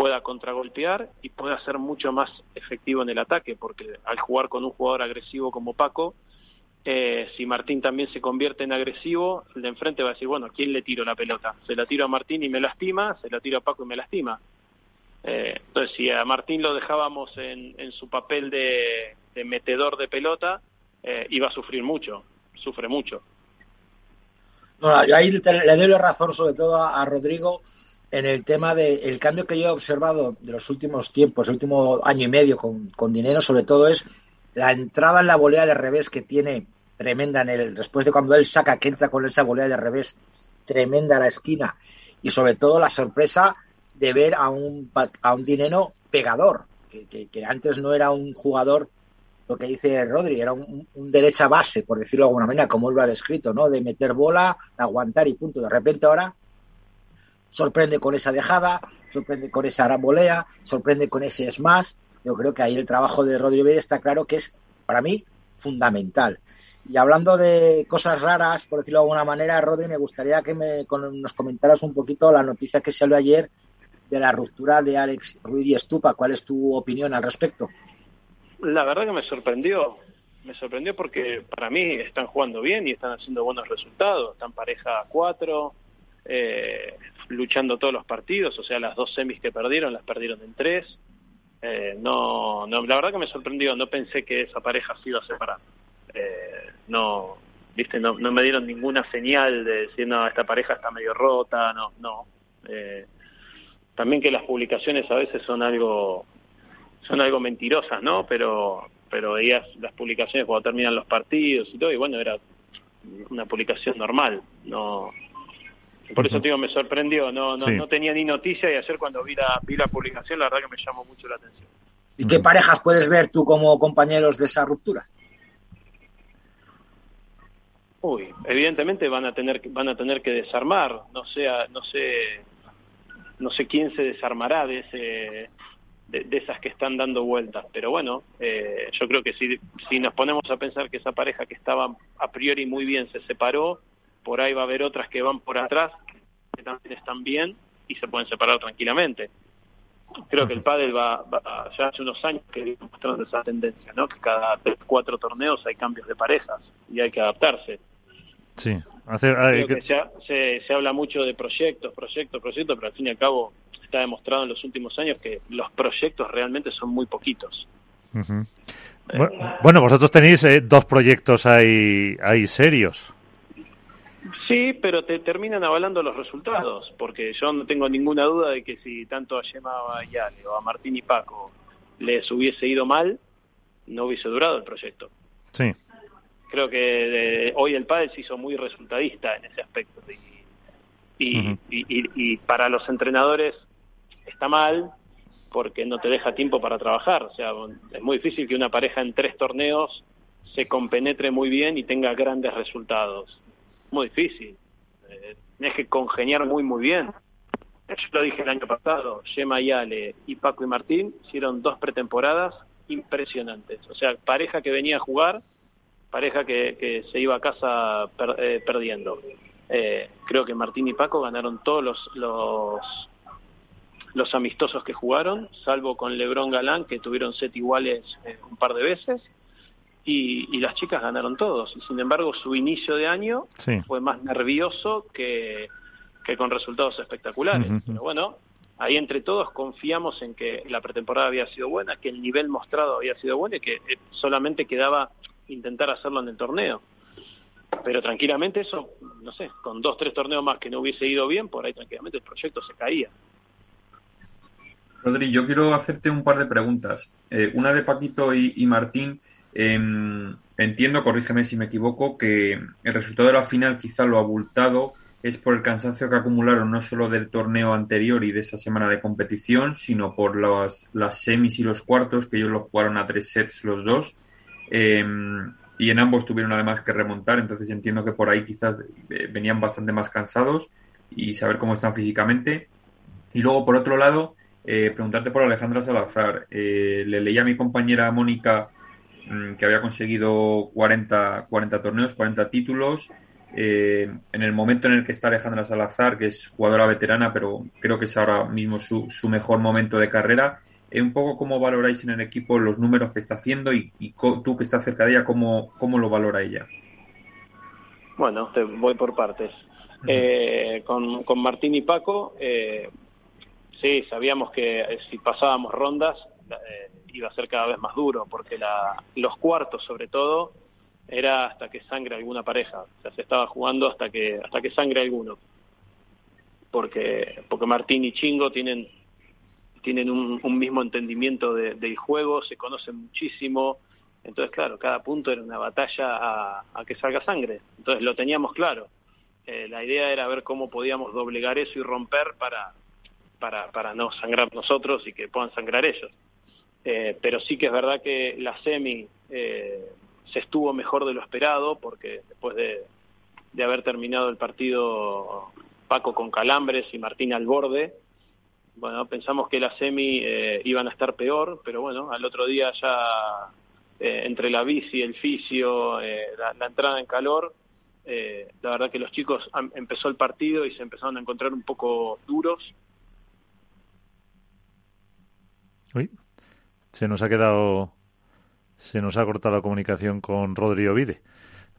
pueda contragolpear y pueda ser mucho más efectivo en el ataque, porque al jugar con un jugador agresivo como Paco, eh, si Martín también se convierte en agresivo, el de enfrente va a decir, bueno, ¿a quién le tiro la pelota? Se la tiro a Martín y me lastima, se la tiro a Paco y me lastima. Eh, entonces, si a Martín lo dejábamos en, en su papel de, metedor de pelota, eh, iba a sufrir mucho, sufre mucho. No, yo ahí le doy la razón sobre todo a Rodrigo, en el tema del cambio que yo he observado de los últimos tiempos, el último año y medio con, con, dinero, sobre todo es la entrada en la volea de revés que tiene tremenda en el, después de cuando él saca que entra con esa volea de revés tremenda a la esquina y sobre todo la sorpresa de ver a un, a un dinero pegador, que, que, que antes no era un jugador, lo que dice Rodri, era un, un, derecha base, por decirlo de alguna manera, como él lo ha descrito, ¿no? De meter bola, aguantar y punto. De repente ahora sorprende con esa dejada, sorprende con esa volea, sorprende con ese smash. Yo creo que ahí el trabajo de Rodrigo está claro que es, para mí, fundamental. Y hablando de cosas raras, por decirlo de alguna manera, Rodri, me gustaría que me, con, nos comentaras un poquito la noticia que salió ayer de la ruptura de Alex Ruiz y Estupa. ¿Cuál es tu opinión al respecto? La verdad que me sorprendió. Me sorprendió porque para mí están jugando bien y están haciendo buenos resultados. Están pareja 4, eh, luchando todos los partidos, o sea, las dos semis que perdieron las perdieron en tres. Eh, no, no, la verdad que me sorprendió, no pensé que esa pareja se iba a separar. Eh, no, viste, no, no me dieron ninguna señal de decir, no, esta pareja está medio rota, no, no. Eh, también que las publicaciones a veces son algo, son algo mentirosas, ¿no? Pero, pero veías las publicaciones cuando terminan los partidos y todo, y bueno, era una publicación normal, no, por eso, digo, me sorprendió. No, no, sí. no tenía ni noticia y ayer cuando vi la, vi la publicación, la verdad que me llamó mucho la atención. ¿Y qué parejas puedes ver tú como compañeros de esa ruptura? Uy, evidentemente van a tener van a tener que desarmar. No sé, no sé, no sé quién se desarmará de ese de, de esas que están dando vueltas. Pero bueno, eh, yo creo que si si nos ponemos a pensar que esa pareja que estaba a priori muy bien se separó por ahí va a haber otras que van por atrás, que también están bien y se pueden separar tranquilamente. Creo que el pádel va, va ya hace unos años que viene mostrando esa tendencia, ¿no? Que cada tres, cuatro torneos hay cambios de parejas y hay que adaptarse. Sí, hace, hay que... que se, se, se, habla mucho de proyectos, proyectos, proyectos, pero al fin y al cabo está demostrado en los últimos años que los proyectos realmente son muy poquitos. Uh -huh. eh, bueno, vosotros tenéis eh, dos proyectos ahí, ahí serios. Sí, pero te terminan avalando los resultados, porque yo no tengo ninguna duda de que si tanto a Yema Yale o a Martín y Paco les hubiese ido mal, no hubiese durado el proyecto. Sí. Creo que de, hoy el pádel se hizo muy resultadista en ese aspecto. Y, y, uh -huh. y, y, y para los entrenadores está mal porque no te deja tiempo para trabajar. O sea, es muy difícil que una pareja en tres torneos se compenetre muy bien y tenga grandes resultados muy difícil. Eh, tienes que congeniar muy, muy bien. Yo lo dije el año pasado, Yema Yale y Paco y Martín hicieron dos pretemporadas impresionantes. O sea, pareja que venía a jugar pareja que, se iba a casa eh, perdiendo. Eh, creo que Martín y Paco ganaron todos los, los, los amistosos que jugaron, salvo con Lebrón Galán, que tuvieron set iguales eh, un par de veces, y, las chicas ganaron todos. Y sin embargo, su inicio de año fue más nervioso que, que con resultados espectaculares. Pero bueno, ahí entre todos confiamos en que la pretemporada había sido buena, que el nivel mostrado había sido bueno y que eh, solamente quedaba intentar hacerlo en el torneo. Pero tranquilamente eso, no sé, con dos, tres torneos más que no hubiese ido bien, por ahí tranquilamente el proyecto se caía. Rodri, yo quiero hacerte un par de preguntas. Eh, una de Paquito y, Martín. Em, entiendo, corrígeme si me equivoco, que el resultado de la final quizá lo abultado es por el cansancio que acumularon no solo del torneo anterior y de esa semana de competición, sino por las, las semis y los cuartos, que ellos los jugaron a tres sets los dos. Em, y en ambos tuvieron además que remontar, entonces entiendo que por ahí quizás eh, venían bastante más cansados y saber cómo están físicamente. Y luego, por otro lado, eh, preguntarte por Alejandra Salazar. Eh, le leí a mi compañera Mónica que había conseguido 40, 40 torneos, 40 títulos. en el momento en el que está Alejandra Salazar, que es jugadora veterana, pero creo que es ahora mismo su, su mejor momento de carrera, eh, un poco cómo valoráis en el equipo los números que está haciendo y, tú que estás cerca de ella, cómo, cómo lo valora ella. Bueno, te voy por partes. Eh, con, con, Martín y Paco, eh, sí, sabíamos que eh, si pasábamos rondas iba a ser cada vez más duro, porque la, los cuartos, sobre todo, era hasta que sangre alguna pareja. O sea, se estaba jugando hasta que hasta que sangre alguno. Porque porque Martín y Chingo tienen tienen un, mismo entendimiento del juego, se conocen muchísimo. Entonces, claro, cada punto era una batalla a, que salga sangre. Entonces lo teníamos claro. Eh, la idea era ver cómo podíamos doblegar eso y romper para, para, para no sangrar nosotros y que puedan sangrar ellos. Eh, pero sí que es verdad que la semi eh, se estuvo mejor de lo esperado porque después de, de haber terminado el partido Paco con calambres y Martín al borde, bueno, pensamos que la semi eh, iban a estar peor, pero bueno, al otro día ya eh, entre la bici, el fisio, eh, la, entrada en calor, la verdad que los chicos empezó el partido y se empezaron a encontrar un poco duros. Se nos ha quedado, se nos ha cortado la comunicación con Rodrigo Vide.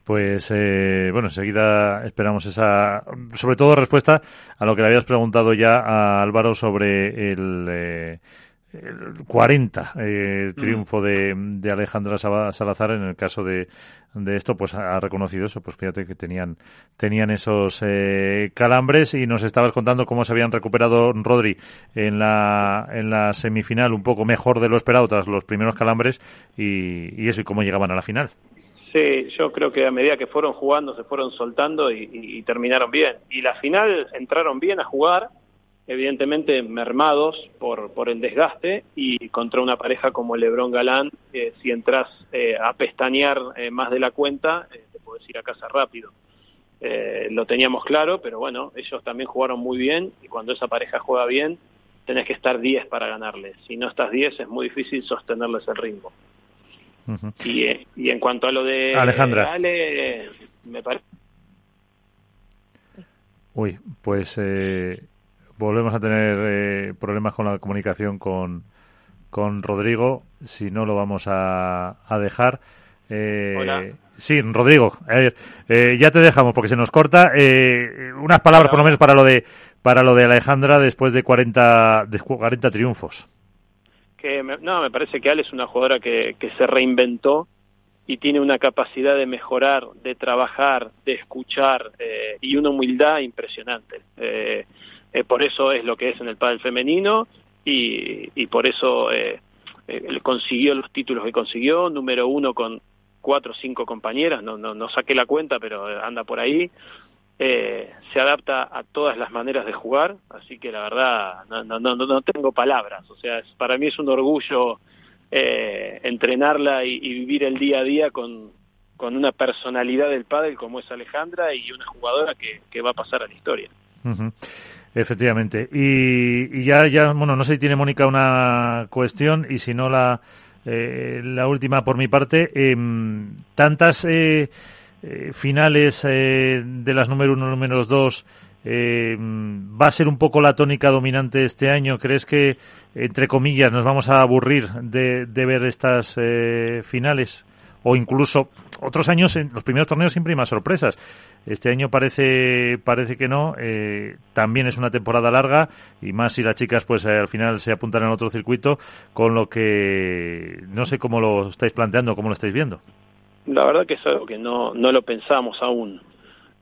Pues eh, bueno, enseguida esperamos esa, sobre todo respuesta a lo que le habías preguntado ya a Álvaro sobre el, eh, 40 eh, triunfo de, de, Alejandra Salazar en el caso de, de esto pues ha reconocido eso. Pues fíjate que tenían tenían esos eh, calambres y nos estabas contando cómo se habían recuperado Rodri en la en la semifinal un poco mejor de lo esperado tras los primeros calambres y, y eso y cómo llegaban a la final. Sí, yo creo que a medida que fueron jugando se fueron soltando y, terminaron bien. Y la final entraron bien a jugar, evidentemente mermados por, por el desgaste y contra una pareja como Lebrón Galán, eh, si entras eh, a pestañear eh, más de la cuenta, te puedes ir a casa rápido. lo teníamos claro, pero bueno, ellos también jugaron muy bien y cuando esa pareja juega bien, tenés que estar 10 para ganarles. Si no estás 10 es muy difícil sostenerles el ritmo y, en cuanto a lo de Alejandra. Ale, me parece. Uy, pues eh, volvemos a tener eh, problemas con la comunicación con, con Rodrigo. Si no, lo vamos a, a dejar. Eh, Sí, Rodrigo, eh, ya te dejamos porque se nos corta. Eh, unas palabras, por lo menos, para lo de para lo de Alejandra después de 40, de 40 triunfos que no, me parece que Ale es una jugadora que, que se reinventó y tiene una capacidad de mejorar, de trabajar, de escuchar eh, y una humildad impresionante. Eh, eh, por eso es lo que es en el pádel femenino y, y por eso eh, eh consiguió los títulos que consiguió, número uno con cuatro o cinco compañeras, no, no, no saqué la cuenta, pero anda por ahí eh, se adapta a todas las maneras de jugar, así que la verdad no, no, no, no tengo palabras, o sea, para mí es un orgullo eh, entrenarla y, vivir el día a día con, con una personalidad del pádel como es Alejandra y una jugadora que, que va a pasar a la historia. Efectivamente. Y, y, ya, ya, bueno, no sé si tiene Mónica una cuestión y si no la, la última por mi parte. Em, tantas finales de las número uno, número dos eh, ¿Va a ser un poco la tónica dominante este año? ¿Crees que, entre comillas, nos vamos a aburrir de, ver estas eh, finales? O incluso otros años, en los primeros torneos siempre hay más sorpresas. Este año parece, parece que no. Eh, también es una temporada larga y más si las chicas pues al final se apuntan en otro circuito, con lo que no sé cómo lo estáis planteando, cómo lo estáis viendo. La verdad que es algo que no, no lo pensamos aún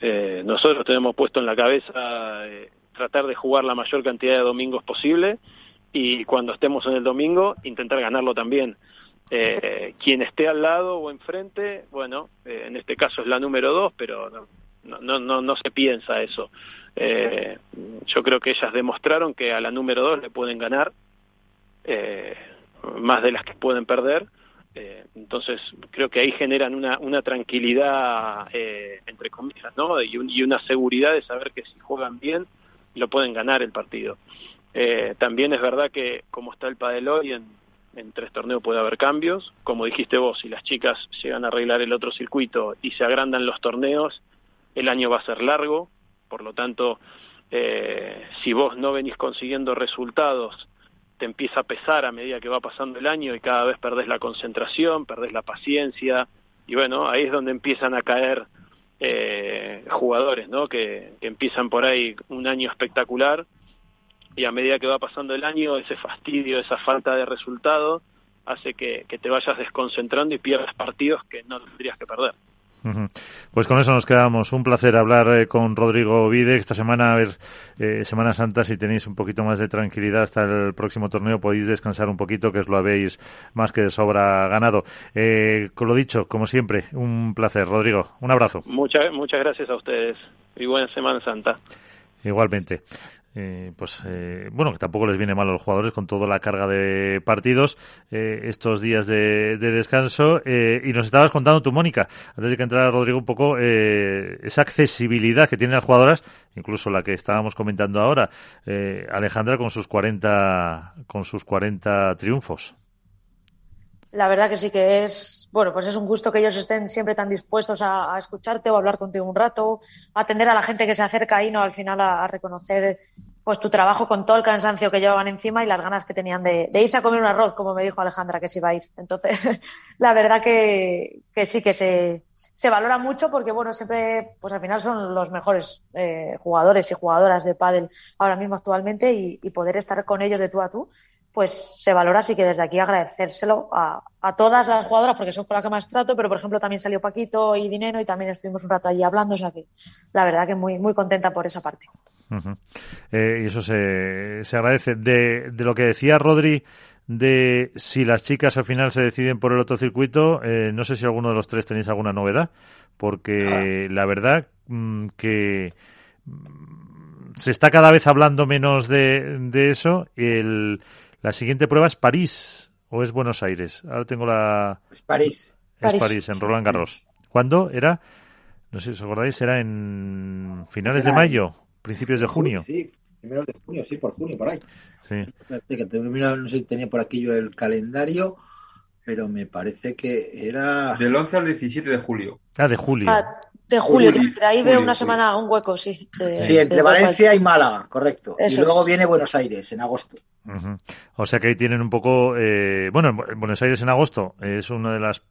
eh, nosotros tenemos puesto en la cabeza eh, tratar de jugar la mayor cantidad de domingos posible y cuando estemos en el domingo intentar ganarlo también. Eh, quien esté al lado o enfrente, bueno, eh, en este caso es la número dos, pero no, no, no, no se piensa eso. yo creo que ellas demostraron que a la número dos le pueden ganar más de las que pueden perder eh, entonces, creo que ahí generan una, una tranquilidad, eh, entre comillas, ¿no? Y, y, una seguridad de saber que si juegan bien, lo pueden ganar el partido. Eh, también es verdad que, como está el padel hoy, en, en tres torneos puede haber cambios. Como dijiste vos, si las chicas llegan a arreglar el otro circuito y se agrandan los torneos, el año va a ser largo. Por lo tanto, eh, si vos no venís consiguiendo resultados te empieza a pesar a medida que va pasando el año y cada vez perdés la concentración, perdés la paciencia y bueno, ahí es donde empiezan a caer eh, jugadores, ¿no? Que, que empiezan por ahí un año espectacular y a medida que va pasando el año ese fastidio, esa falta de resultado hace que, que te vayas desconcentrando y pierdas partidos que no tendrías que perder. Pues con eso nos quedamos. Un placer hablar eh, con Rodrigo Vide. Esta semana, a ver, eh, Semana Santa, si tenéis un poquito más de tranquilidad hasta el próximo torneo, podéis descansar un poquito, que os lo habéis más que de sobra ganado. Eh, con lo dicho, como siempre, un placer. Rodrigo, un abrazo. Muchas, muchas gracias a ustedes y buena Semana Santa. Igualmente. Eh, pues eh, bueno, que tampoco les viene mal a los jugadores con toda la carga de partidos eh, estos días de, descanso. y nos estabas contando tú, Mónica, antes de que entrara Rodrigo, un poco esa accesibilidad que tienen las jugadoras, incluso la que estábamos comentando ahora, Alejandra con sus 40, con sus 40 triunfos. La verdad que sí que es, bueno, pues es un gusto que ellos estén siempre tan dispuestos a, escucharte o a hablar contigo un rato, a atender a la gente que se acerca ahí, ¿no? Al final a, reconocer pues tu trabajo con todo el cansancio que llevaban encima y las ganas que tenían de, irse a comer un arroz, como me dijo Alejandra que se iba a ir. Entonces, (laughs) la verdad que, que sí que se, se valora mucho porque, bueno, siempre, pues al final son los mejores eh, jugadores y jugadoras de pádel ahora mismo actualmente y, y poder estar con ellos de tú a tú pues se valora, así que desde aquí agradecérselo a, a, todas las jugadoras, porque son con las que más trato, pero por ejemplo también salió Paquito y Dinero y también estuvimos un rato allí hablando, o sea que la verdad que muy, muy contenta por esa parte. Eh, y eso se, se agradece. De, de, lo que decía Rodri, de si las chicas al final se deciden por el otro circuito, eh, no sé si alguno de los tres tenéis alguna novedad, porque ah. la verdad mm, que mm, se está cada vez hablando menos de, de eso. El, la siguiente prueba es París o es Buenos Aires. Ahora tengo la. Es París. Es París, en Roland Garros. ¿Cuándo era? No sé si os acordáis, era en finales de mayo, principios de junio. Sí, primeros de junio, sí, por junio, por ahí. Sí. no sé si tenía por aquí yo el calendario, pero me parece que era. Del 11 al 17 de julio. Ah, de julio. Ah, de julio, ahí veo una semana un hueco, sí. sí, entre Valencia y Málaga, correcto. y luego viene Buenos Aires en agosto. O sea que ahí tienen un poco. Eh, bueno, en Buenos Aires en agosto es uno de los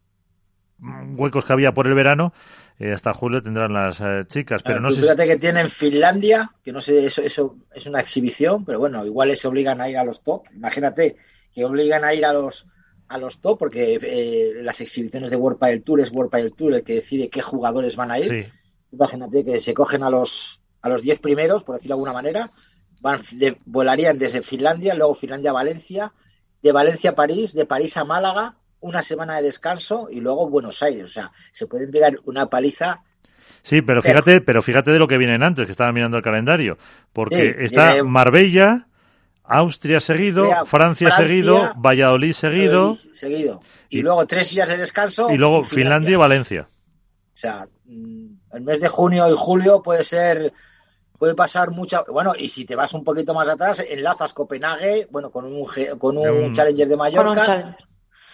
huecos que había por el verano. Eh, hasta julio tendrán las eh, chicas, pero no sé. Fíjate que tienen Finlandia, que no sé, eso, eso es una exhibición, pero bueno, igual les obligan a ir a los top. Imagínate que obligan a ir a los a los top, porque eh, las exhibiciones de World del Tour es World del Tour el que decide qué jugadores van a ir. Imagínate que se cogen a los a los 10 primeros, por decirlo de alguna manera, van volarían desde Finlandia, luego Finlandia a Valencia, de Valencia a París, de París a Málaga, una semana de descanso y luego Buenos Aires. O sea, se pueden pegar una paliza Sí, pero fíjate, pero fíjate de lo que vienen antes, que estaba mirando el calendario, porque está Marbella, Austria seguido, Francia, seguido, Valladolid seguido. seguido. Y, luego tres días de descanso. Y luego Finlandia y Valencia. O sea, mm, el mes de junio y julio puede ser, puede pasar mucha. Bueno, y si te vas un poquito más atrás, enlazas Copenhague, bueno, con un, con un, Challenger de Mallorca.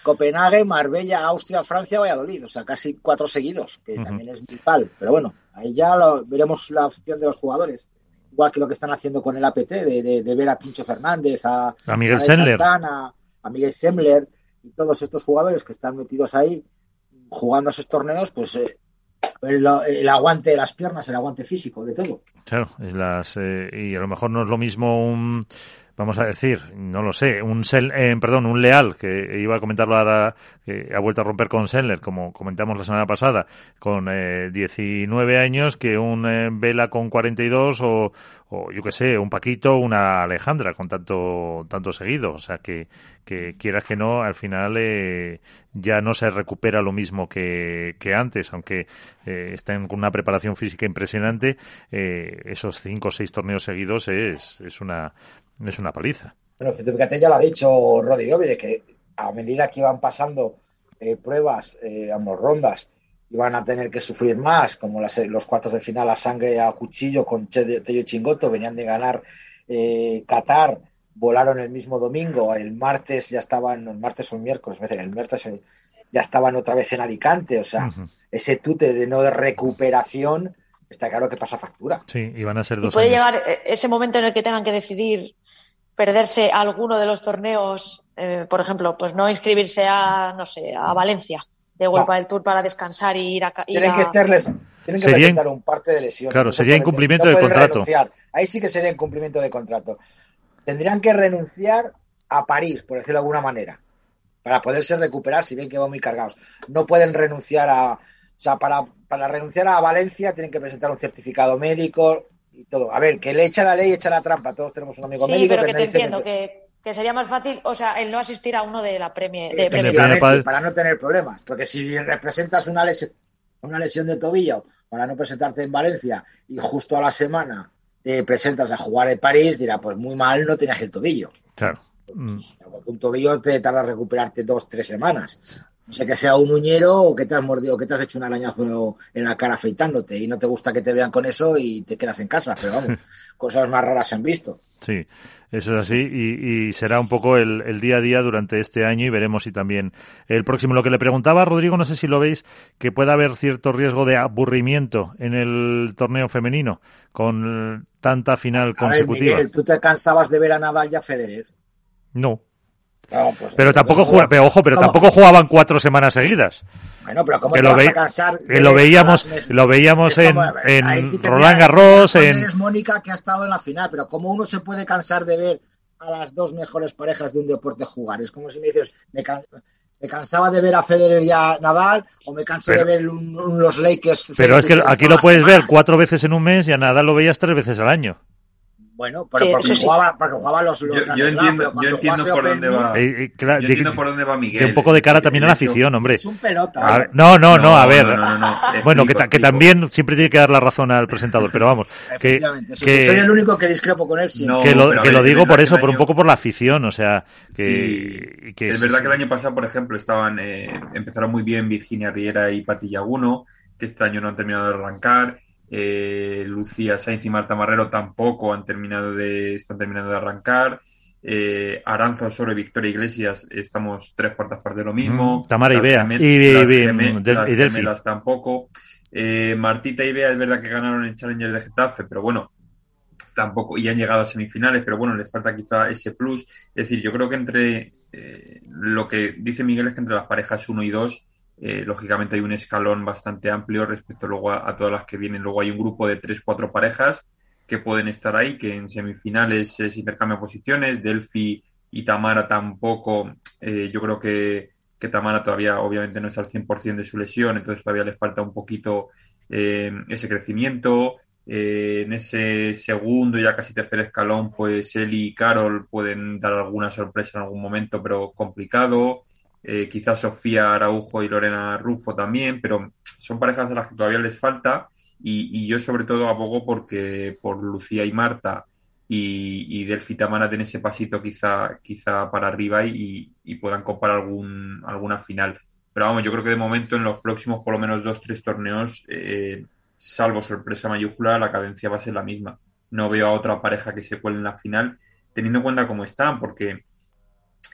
Copenhague, Marbella, Austria, Francia, Valladolid. O sea, casi cuatro seguidos, que también es brutal. Pero bueno, ahí ya lo, veremos la opción de los jugadores. Igual que lo que están haciendo con el APT, de, de, ver a Pincho Fernández, a, a Miguel Sendler. a Miguel Semmler y todos estos jugadores que están metidos ahí jugando esos torneos, pues eh, el, aguante de las piernas, el aguante físico, de todo. Claro, las, eh, y a lo mejor no es lo mismo un vamos a decir, no lo sé, un eh, perdón, un Leal, que iba a comentarlo ahora, que ha vuelto a romper con Sendler, como comentamos la semana pasada, con eh, 19 años, que un eh, Vela con 42 o, o yo qué sé, un Paquito, una Alejandra con tanto, tanto seguido. O sea, que, que quieras que no, al final eh, ya no se recupera lo mismo que, que antes, aunque eh, estén con una preparación física impresionante, eh, esos cinco o seis torneos seguidos es, es una es una paliza. Pero fíjate, ya lo ha dicho Rodrigo, de que a medida que iban pasando eh, pruebas, eh, rondas, iban a tener que sufrir más, como los cuartos de final a sangre a cuchillo con Tello Chingoto, venían de ganar eh, Qatar, volaron el mismo domingo, el martes ya estaban, el martes o el miércoles, el martes ya estaban otra vez en Alicante, o sea, ese tute de no de recuperación está claro que pasa factura. Sí, y van a ser dos. puede llegar eh, ese momento en el que tengan que decidir perderse alguno de los torneos, eh, por ejemplo, pues no inscribirse a, no sé, a Valencia de vuelta del Tour para descansar y ir a. tienen que estarles, tienen que presentar un parte de lesión. Claro, sería incumplimiento de contrato. Ahí sí que sería incumplimiento de contrato. Tendrían que renunciar a París, por decirlo de alguna manera, para poderse recuperar si ven que van muy cargados. No pueden renunciar a, o sea, para, para renunciar a Valencia tienen que presentar un certificado médico y todo. A ver, que le echa la ley, echa la trampa. Todos tenemos un amigo médico. Sí, pero que, te entiendo, que... sería más fácil, o sea, el no asistir a uno de la premie. para no tener problemas. Porque si representas una lesión, una lesión de tobillo para no presentarte en Valencia y justo a la semana te presentas a jugar en París, dirá, pues muy mal no tienes el tobillo. Claro. Un tobillo te tarda recuperarte dos, tres semanas. No sé que sea un uñero o que te has mordido, que te has hecho un arañazo en la cara afeitándote y no te gusta que te vean con eso y te quedas en casa, pero vamos, (laughs) cosas más raras se han visto. Sí, eso es así y, será un poco el, día a día durante este año y veremos si también el próximo. Lo que le preguntaba Rodrigo, no sé si lo veis, que pueda haber cierto riesgo de aburrimiento en el torneo femenino con tanta final consecutiva. ¿tú te cansabas de ver a Nadal y a Federer? No. Pues, pero tampoco jugaba, pero ojo, pero tampoco jugaban cuatro semanas seguidas. Bueno, pero ¿cómo te vas a cansar? Que lo veíamos, lo veíamos en, en Roland Garros, en Mónica que ha estado en la final, pero ¿cómo uno se puede cansar de ver a las dos mejores parejas de un deporte jugar? Es como si me dices, me, cansaba de ver a Federer y a Nadal o me cansé de ver los Lakers. Pero es que aquí lo puedes ver cuatro veces en un mes y a Nadal lo veías tres veces al año. Bueno, pero porque, jugaba, porque jugaba los, Yo, yo entiendo, yo entiendo por dónde va. Eh, eh, yo entiendo por dónde va Miguel. Que un poco de cara también a la afición, hombre. Es un pelota. no, no, no, a ver. bueno, que, que, también siempre tiene que dar la razón al presentador, pero vamos. (laughs) Que, que soy el único que discrepo con él. Sí. que lo, que lo digo por eso, por un poco por la afición, o sea. Que, es verdad que el año pasado, por ejemplo, estaban eh, empezaron muy bien Virginia Riera y Patilla 1, que este año no han terminado de arrancar eh, Lucía Sainz y Marta Marrero tampoco han terminado de, están terminando de arrancar. Eh, Aranza Osoro y Victoria Iglesias estamos tres cuartas partes de lo mismo. Mm, Tamara y Bea. Y, las tampoco. Eh, Martita y Bea es verdad que ganaron el Challenger de Getafe, pero bueno, tampoco, y han llegado a semifinales, pero bueno, les falta quizá ese plus. Es decir, yo creo que entre eh, lo que dice Miguel es que entre las parejas 1 y 2 eh, lógicamente hay un escalón bastante amplio respecto luego a, todas las que vienen. Luego hay un grupo de tres, cuatro parejas que pueden estar ahí, que en semifinales se intercambian posiciones. Delphi y Tamara tampoco. Eh, yo creo que, que, Tamara todavía obviamente no es al 100% de su lesión, entonces todavía le falta un poquito eh, ese crecimiento. en ese segundo, ya casi tercer escalón, pues Eli y Carol pueden dar alguna sorpresa en algún momento, pero complicado eh, quizás Sofía Araujo y Lorena Rufo también, pero son parejas a las que todavía les falta y, yo sobre todo abogo porque por Lucía y Marta y, y Delphi Tamara ese pasito quizá, quizá para arriba y, puedan copar algún, alguna final. Pero vamos, yo creo que de momento en los próximos por lo menos dos, tres torneos, eh, salvo sorpresa mayúscula, la cadencia va a ser la misma. No veo a otra pareja que se cuele en la final, teniendo en cuenta cómo están, porque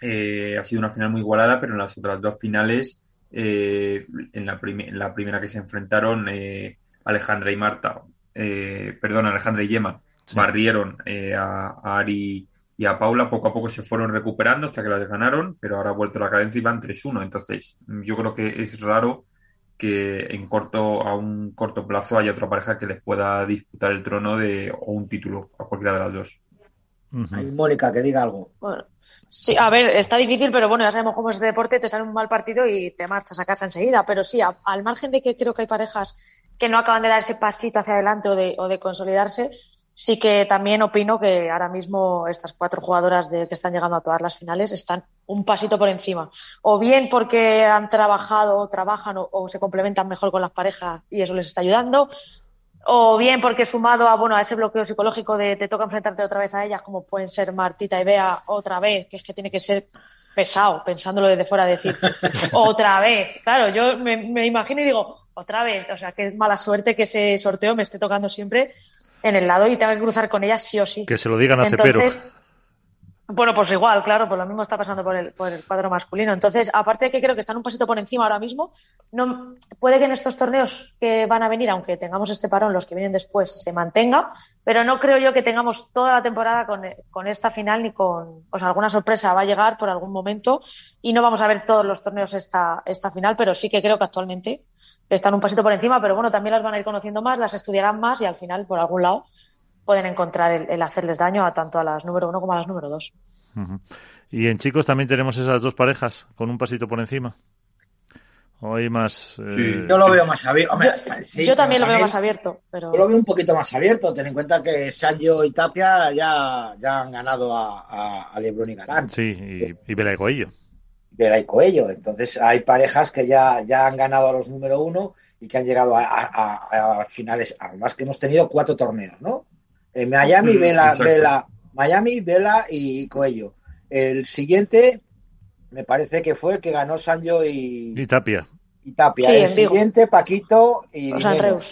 eh, ha sido una final muy igualada, pero en las otras dos finales, eh, en, la la primera que se enfrentaron, eh, Alejandra y Marta, perdón, Alejandra y Yema, barrieron a, Ari y a Paula, poco a poco se fueron recuperando hasta que las ganaron, pero ahora ha vuelto la cadencia y van 3-1. Entonces, yo creo que es raro que en corto, a un corto plazo haya otra pareja que les pueda disputar el trono de, o un título a cualquiera de las dos. Hay Mónica, que diga algo. sí, a ver, está difícil, pero bueno, ya sabemos cómo es de deporte, te sale un mal partido y te marchas a casa enseguida. Pero sí, al margen de que creo que hay parejas que no acaban de dar ese pasito hacia adelante o de, o de consolidarse, sí que también opino que ahora mismo estas cuatro jugadoras de, que están llegando a todas las finales están un pasito por encima. O bien porque han trabajado o trabajan o se complementan mejor con las parejas y eso les está ayudando, o bien porque sumado a bueno a ese bloqueo psicológico de te toca enfrentarte otra vez a ellas como pueden ser Martita y Bea otra vez que es que tiene que ser pesado pensándolo desde fuera decir (laughs) otra vez. Claro yo me, imagino y digo otra vez. O sea qué mala suerte que ese sorteo me esté tocando siempre en el lado y tenga que cruzar con ellas sí o sí. Que se lo digan a Cepero bueno, pues igual, claro, pues lo mismo está pasando por el, por el cuadro masculino. Entonces, aparte de que creo que están un pasito por encima ahora mismo, no, puede que en estos torneos que van a venir, aunque tengamos este parón, los que vienen después, se mantenga, pero no creo yo que tengamos toda la temporada con, con esta final ni con, o sea, alguna sorpresa va a llegar por algún momento y no vamos a ver todos los torneos esta, esta final, pero sí que creo que actualmente están un pasito por encima, pero bueno, también las van a ir conociendo más, las estudiarán más y al final, por algún lado, pueden encontrar el, hacerles daño a tanto a las número uno como a las número dos. Y en chicos también tenemos esas dos parejas con un pasito por encima. ¿O hay más? Eh, yo lo veo más abierto. yo, también lo veo más abierto. Pero... Yo lo veo un poquito más abierto. Ten en cuenta que Sancho y Tapia ya, ya han ganado a, a, Lebron y Galán. Sí, y, y Vela y Coello. Vela y Coello. Entonces hay parejas que ya, ya han ganado a los número uno y que han llegado a, a finales. Además que hemos tenido cuatro torneos, ¿no? En Miami, Vela, Vela, Miami, Vela y Coello. El siguiente me parece que fue el que ganó Sancho y, y Tapia. Y Tapia. el siguiente, Paquito y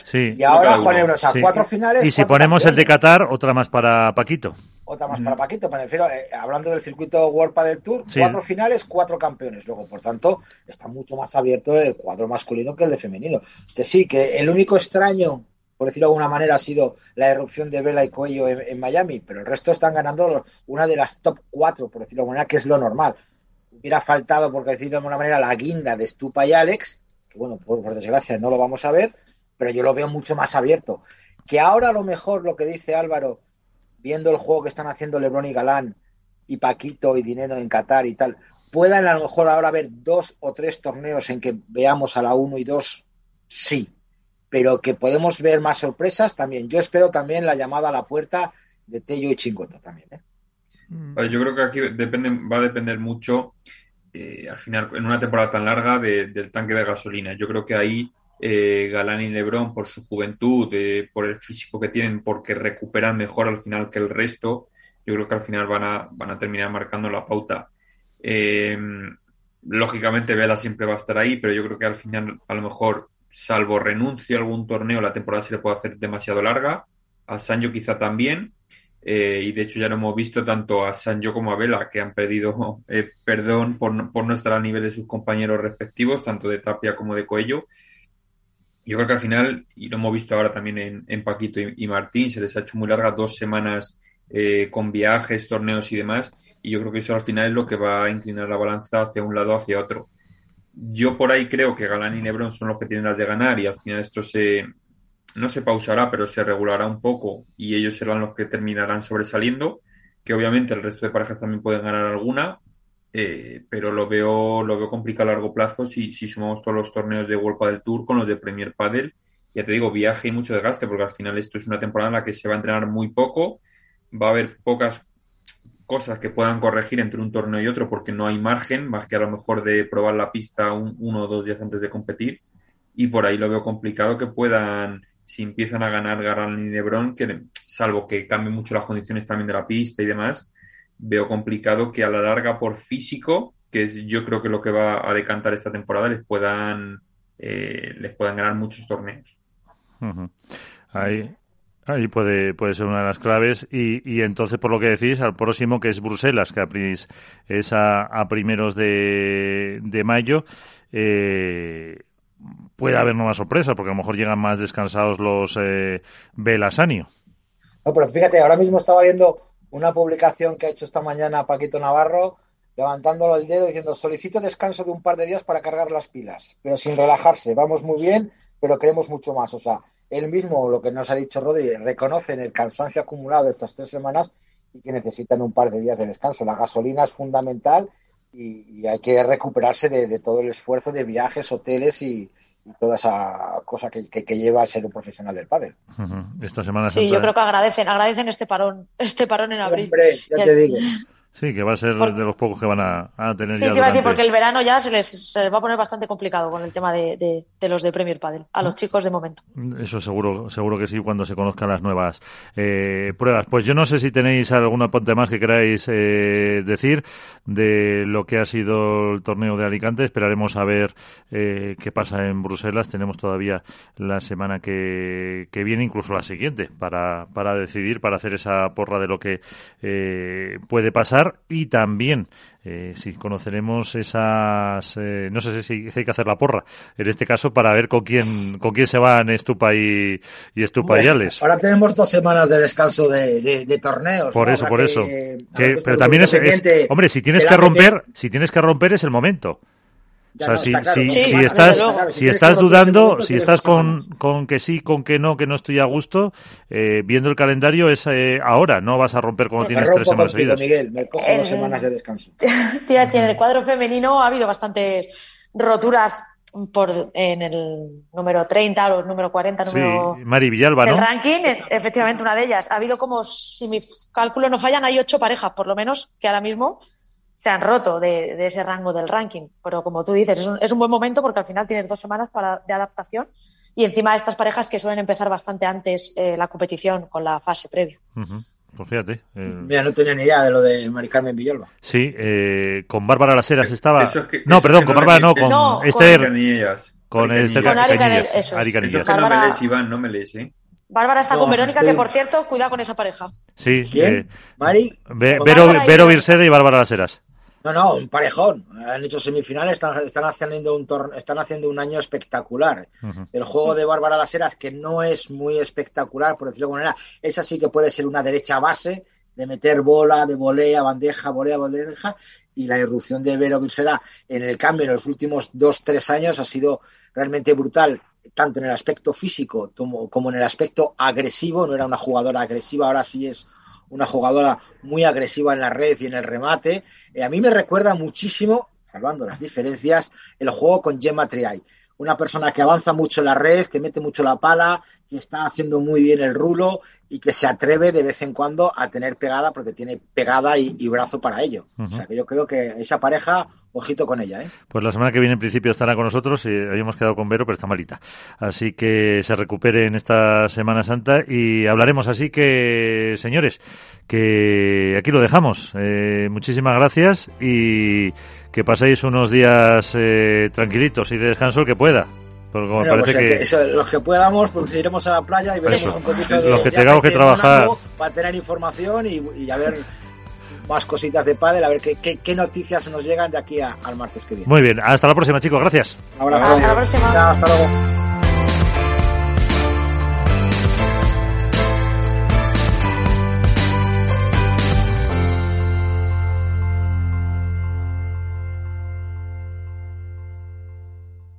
sí. Y ahora Juan Ebro. O sea, cuatro finales. Y si ponemos el de Qatar, otra más para Paquito. Otra más para Paquito. Me refiero, eh, hablando del circuito World del Tour, cuatro finales, cuatro campeones. Luego, por tanto, está mucho más abierto el cuadro masculino que el de femenino. Que sí, que el único extraño por decirlo de alguna manera, ha sido la erupción de Vela y Cuello en, Miami, pero el resto están ganando una de las top cuatro, por decirlo de alguna manera, que es lo normal. Hubiera faltado, por decirlo de alguna manera, la guinda de Stupa y Alex, que bueno, por, desgracia no lo vamos a ver, pero yo lo veo mucho más abierto. Que ahora a lo mejor lo que dice Álvaro, viendo el juego que están haciendo Lebron y Galán, y Paquito y Dinero en Qatar y tal, puedan a lo mejor ahora haber dos o tres torneos en que veamos a la uno y dos, sí, pero que podemos ver más sorpresas también. Yo espero también la llamada a la puerta de Tello y Chingota también. ¿eh? Yo creo que aquí depende, va a depender mucho, eh, al final, en una temporada tan larga, del tanque de gasolina. Yo creo que ahí eh, Galán y Lebrón, por su juventud, por el físico que tienen, porque recuperan mejor al final que el resto, yo creo que al final van a, van a terminar marcando la pauta. lógicamente, Vela siempre va a estar ahí, pero yo creo que al final, a lo mejor, salvo renuncie a algún torneo, la temporada se le puede hacer demasiado larga. A Sancho quizá también. Eh, y de hecho ya lo hemos visto tanto a Sancho como a Vela, que han pedido (laughs) eh, perdón por no, por no estar al nivel de sus compañeros respectivos, tanto de Tapia como de Coello. Yo creo que al final, y lo hemos visto ahora también en, Paquito y, Martín, se les ha hecho muy larga dos semanas eh, con viajes, torneos y demás. Y yo creo que eso al final es lo que va a inclinar la balanza hacia un lado hacia otro. Yo por ahí creo que Galán y Lebron son los que tienen las de ganar y al final esto se no se pausará, pero se regulará un poco y ellos serán los que terminarán sobresaliendo, que obviamente el resto de parejas también pueden ganar alguna, eh, pero lo veo lo veo complicado a largo plazo si, si sumamos todos los torneos de World Padel Tour con los de Premier Padel. Ya te digo, viaje y mucho desgaste, porque al final esto es una temporada en la que se va a entrenar muy poco, va a haber pocas cosas que puedan corregir entre un torneo y otro porque no hay margen, más que a lo mejor de probar la pista uno o dos días antes de competir. Y por ahí lo veo complicado que puedan, si empiezan a ganar Garland y Lebron, que salvo que cambien mucho las condiciones también de la pista y demás, veo complicado que a la larga por físico, que es yo creo que lo que va a decantar esta temporada, les puedan, eh, les puedan ganar muchos torneos. Ahí, Ahí puede, puede ser una de las claves. Y, y entonces, por lo que decís, al próximo que es Bruselas, que es a, primeros de, de mayo, eh, puede haber nuevas sorpresas, porque a lo mejor llegan más descansados los eh, Belasanio. No, pero fíjate, ahora mismo estaba viendo una publicación que ha hecho esta mañana Paquito Navarro, levantándolo el dedo diciendo solicito descanso de un par de días para cargar las pilas, pero sin relajarse. Vamos muy bien, pero queremos mucho más. O sea, él mismo, lo que nos ha dicho Rodri, reconocen el cansancio acumulado de estas tres semanas y que necesitan un par de días de descanso. La gasolina es fundamental y, y hay que recuperarse de, de, todo el esfuerzo de viajes, hoteles y, y toda esa cosa que, que, que, lleva a ser un profesional del pádel. Uh -huh. Esta semana sí, yo creo que agradecen, agradecen este parón, este parón en abril. Hombre, ya te digo. (laughs) Sí, que va a ser Por... de los pocos que van a, a tener sí, ya. Durante... decir, porque el verano ya se les, se les, va a poner bastante complicado con el tema de, de, de los de Premier Padel, a los chicos de momento. Eso seguro, seguro que sí, cuando se conozcan las nuevas eh, pruebas. Pues yo no sé si tenéis algún apunte más que queráis eh, decir de lo que ha sido el torneo de Alicante. Esperaremos a ver eh, qué pasa en Bruselas. Tenemos todavía la semana que, que viene, incluso la siguiente, para, para decidir, para hacer esa porra de lo que eh, puede pasar y también eh, si conoceremos esas eh, no sé si hay que hacer la porra en este caso para ver con quién con quién se van Estupa y, y Estupa bueno, y Alex. ahora tenemos dos semanas de descanso de, de, de torneos por ¿no? eso por que, eso que, pero también es, es, hombre si tienes que romper si tienes que romper es el momento o sea, no, si, estás, claro, si, si estás dudando, si estás con, con, que sí, con que no, que no estoy a gusto, eh, viendo el calendario es eh, ahora, no vas a romper cuando me tienes tres semanas contigo, seguidas. Miguel, me cojo dos semanas de descanso. (laughs) Tía, en el cuadro femenino ha habido bastantes roturas por en el número 30 o el número 40, número sí, Mari Villalba, ¿no? El ranking, efectivamente, una de ellas. Ha habido como, si mi cálculo no fallan, hay ocho parejas, por lo menos, que ahora mismo se han roto de, de, ese rango del ranking. Pero como tú dices, es un, es un, buen momento porque al final tienes dos semanas para, de adaptación y encima estas parejas que suelen empezar bastante antes eh, la competición con la fase previa. Uh -huh. Pues fíjate. Eh... Mira, no tenía ni idea de lo de Mari Carmen Villalba. Sí, eh, con Bárbara Las Heras estaba. Es que, no, perdón, con Bárbara no, con no, Esther. Con, con Esther con Ari Cañillas. Eso es. Eso es que no me lees, Iván, no me lees, ¿eh? Bárbara está no, con Verónica, estoy... que por cierto, cuidado con esa pareja. Sí. ¿Quién? Eh, Mari. Ve, Vero, Vero Virsede y Bárbara Las Heras. No, no, un parejón. Han hecho semifinales, están, están haciendo un torne, están haciendo un año espectacular. Uh -huh. El juego de Bárbara Las Heras, que no es muy espectacular, por decirlo de alguna manera, esa sí que puede ser una derecha base de meter bola, de volea, bandeja, volea, bandeja, y la irrupción de Vero Virseda en el cambio en los últimos dos, tres años ha sido realmente brutal, tanto en el aspecto físico como, como en el aspecto agresivo. No era una jugadora agresiva, ahora sí es una jugadora muy agresiva en la red y en el remate. Eh, a mí me recuerda muchísimo, salvando las diferencias, el juego con Gemma Triay. Una persona que avanza mucho en la red, que mete mucho la pala, que está haciendo muy bien el rulo y que se atreve de vez en cuando a tener pegada porque tiene pegada y, y brazo para ello. Uh -huh. O sea que yo creo que esa pareja, ojito con ella. ¿eh? Pues la semana que viene en principio estará con nosotros y habíamos quedado con Vero, pero está malita. Así que se recupere en esta Semana Santa y hablaremos. Así que, señores, que aquí lo dejamos. Eh, muchísimas gracias y que paséis unos días eh, tranquilitos y de descanso el que pueda. Porque como bueno, parece pues que... Eso, los que podamos, pues iremos a la playa y veremos eso. un poquito de... Los que tengamos que trabajar... Para tener información y, y, a ver más cositas de pádel, a ver qué, qué, qué noticias nos llegan de aquí a, al martes que viene. Muy bien, hasta la próxima chicos, gracias. Un abrazo. Hasta la próxima. Hasta luego.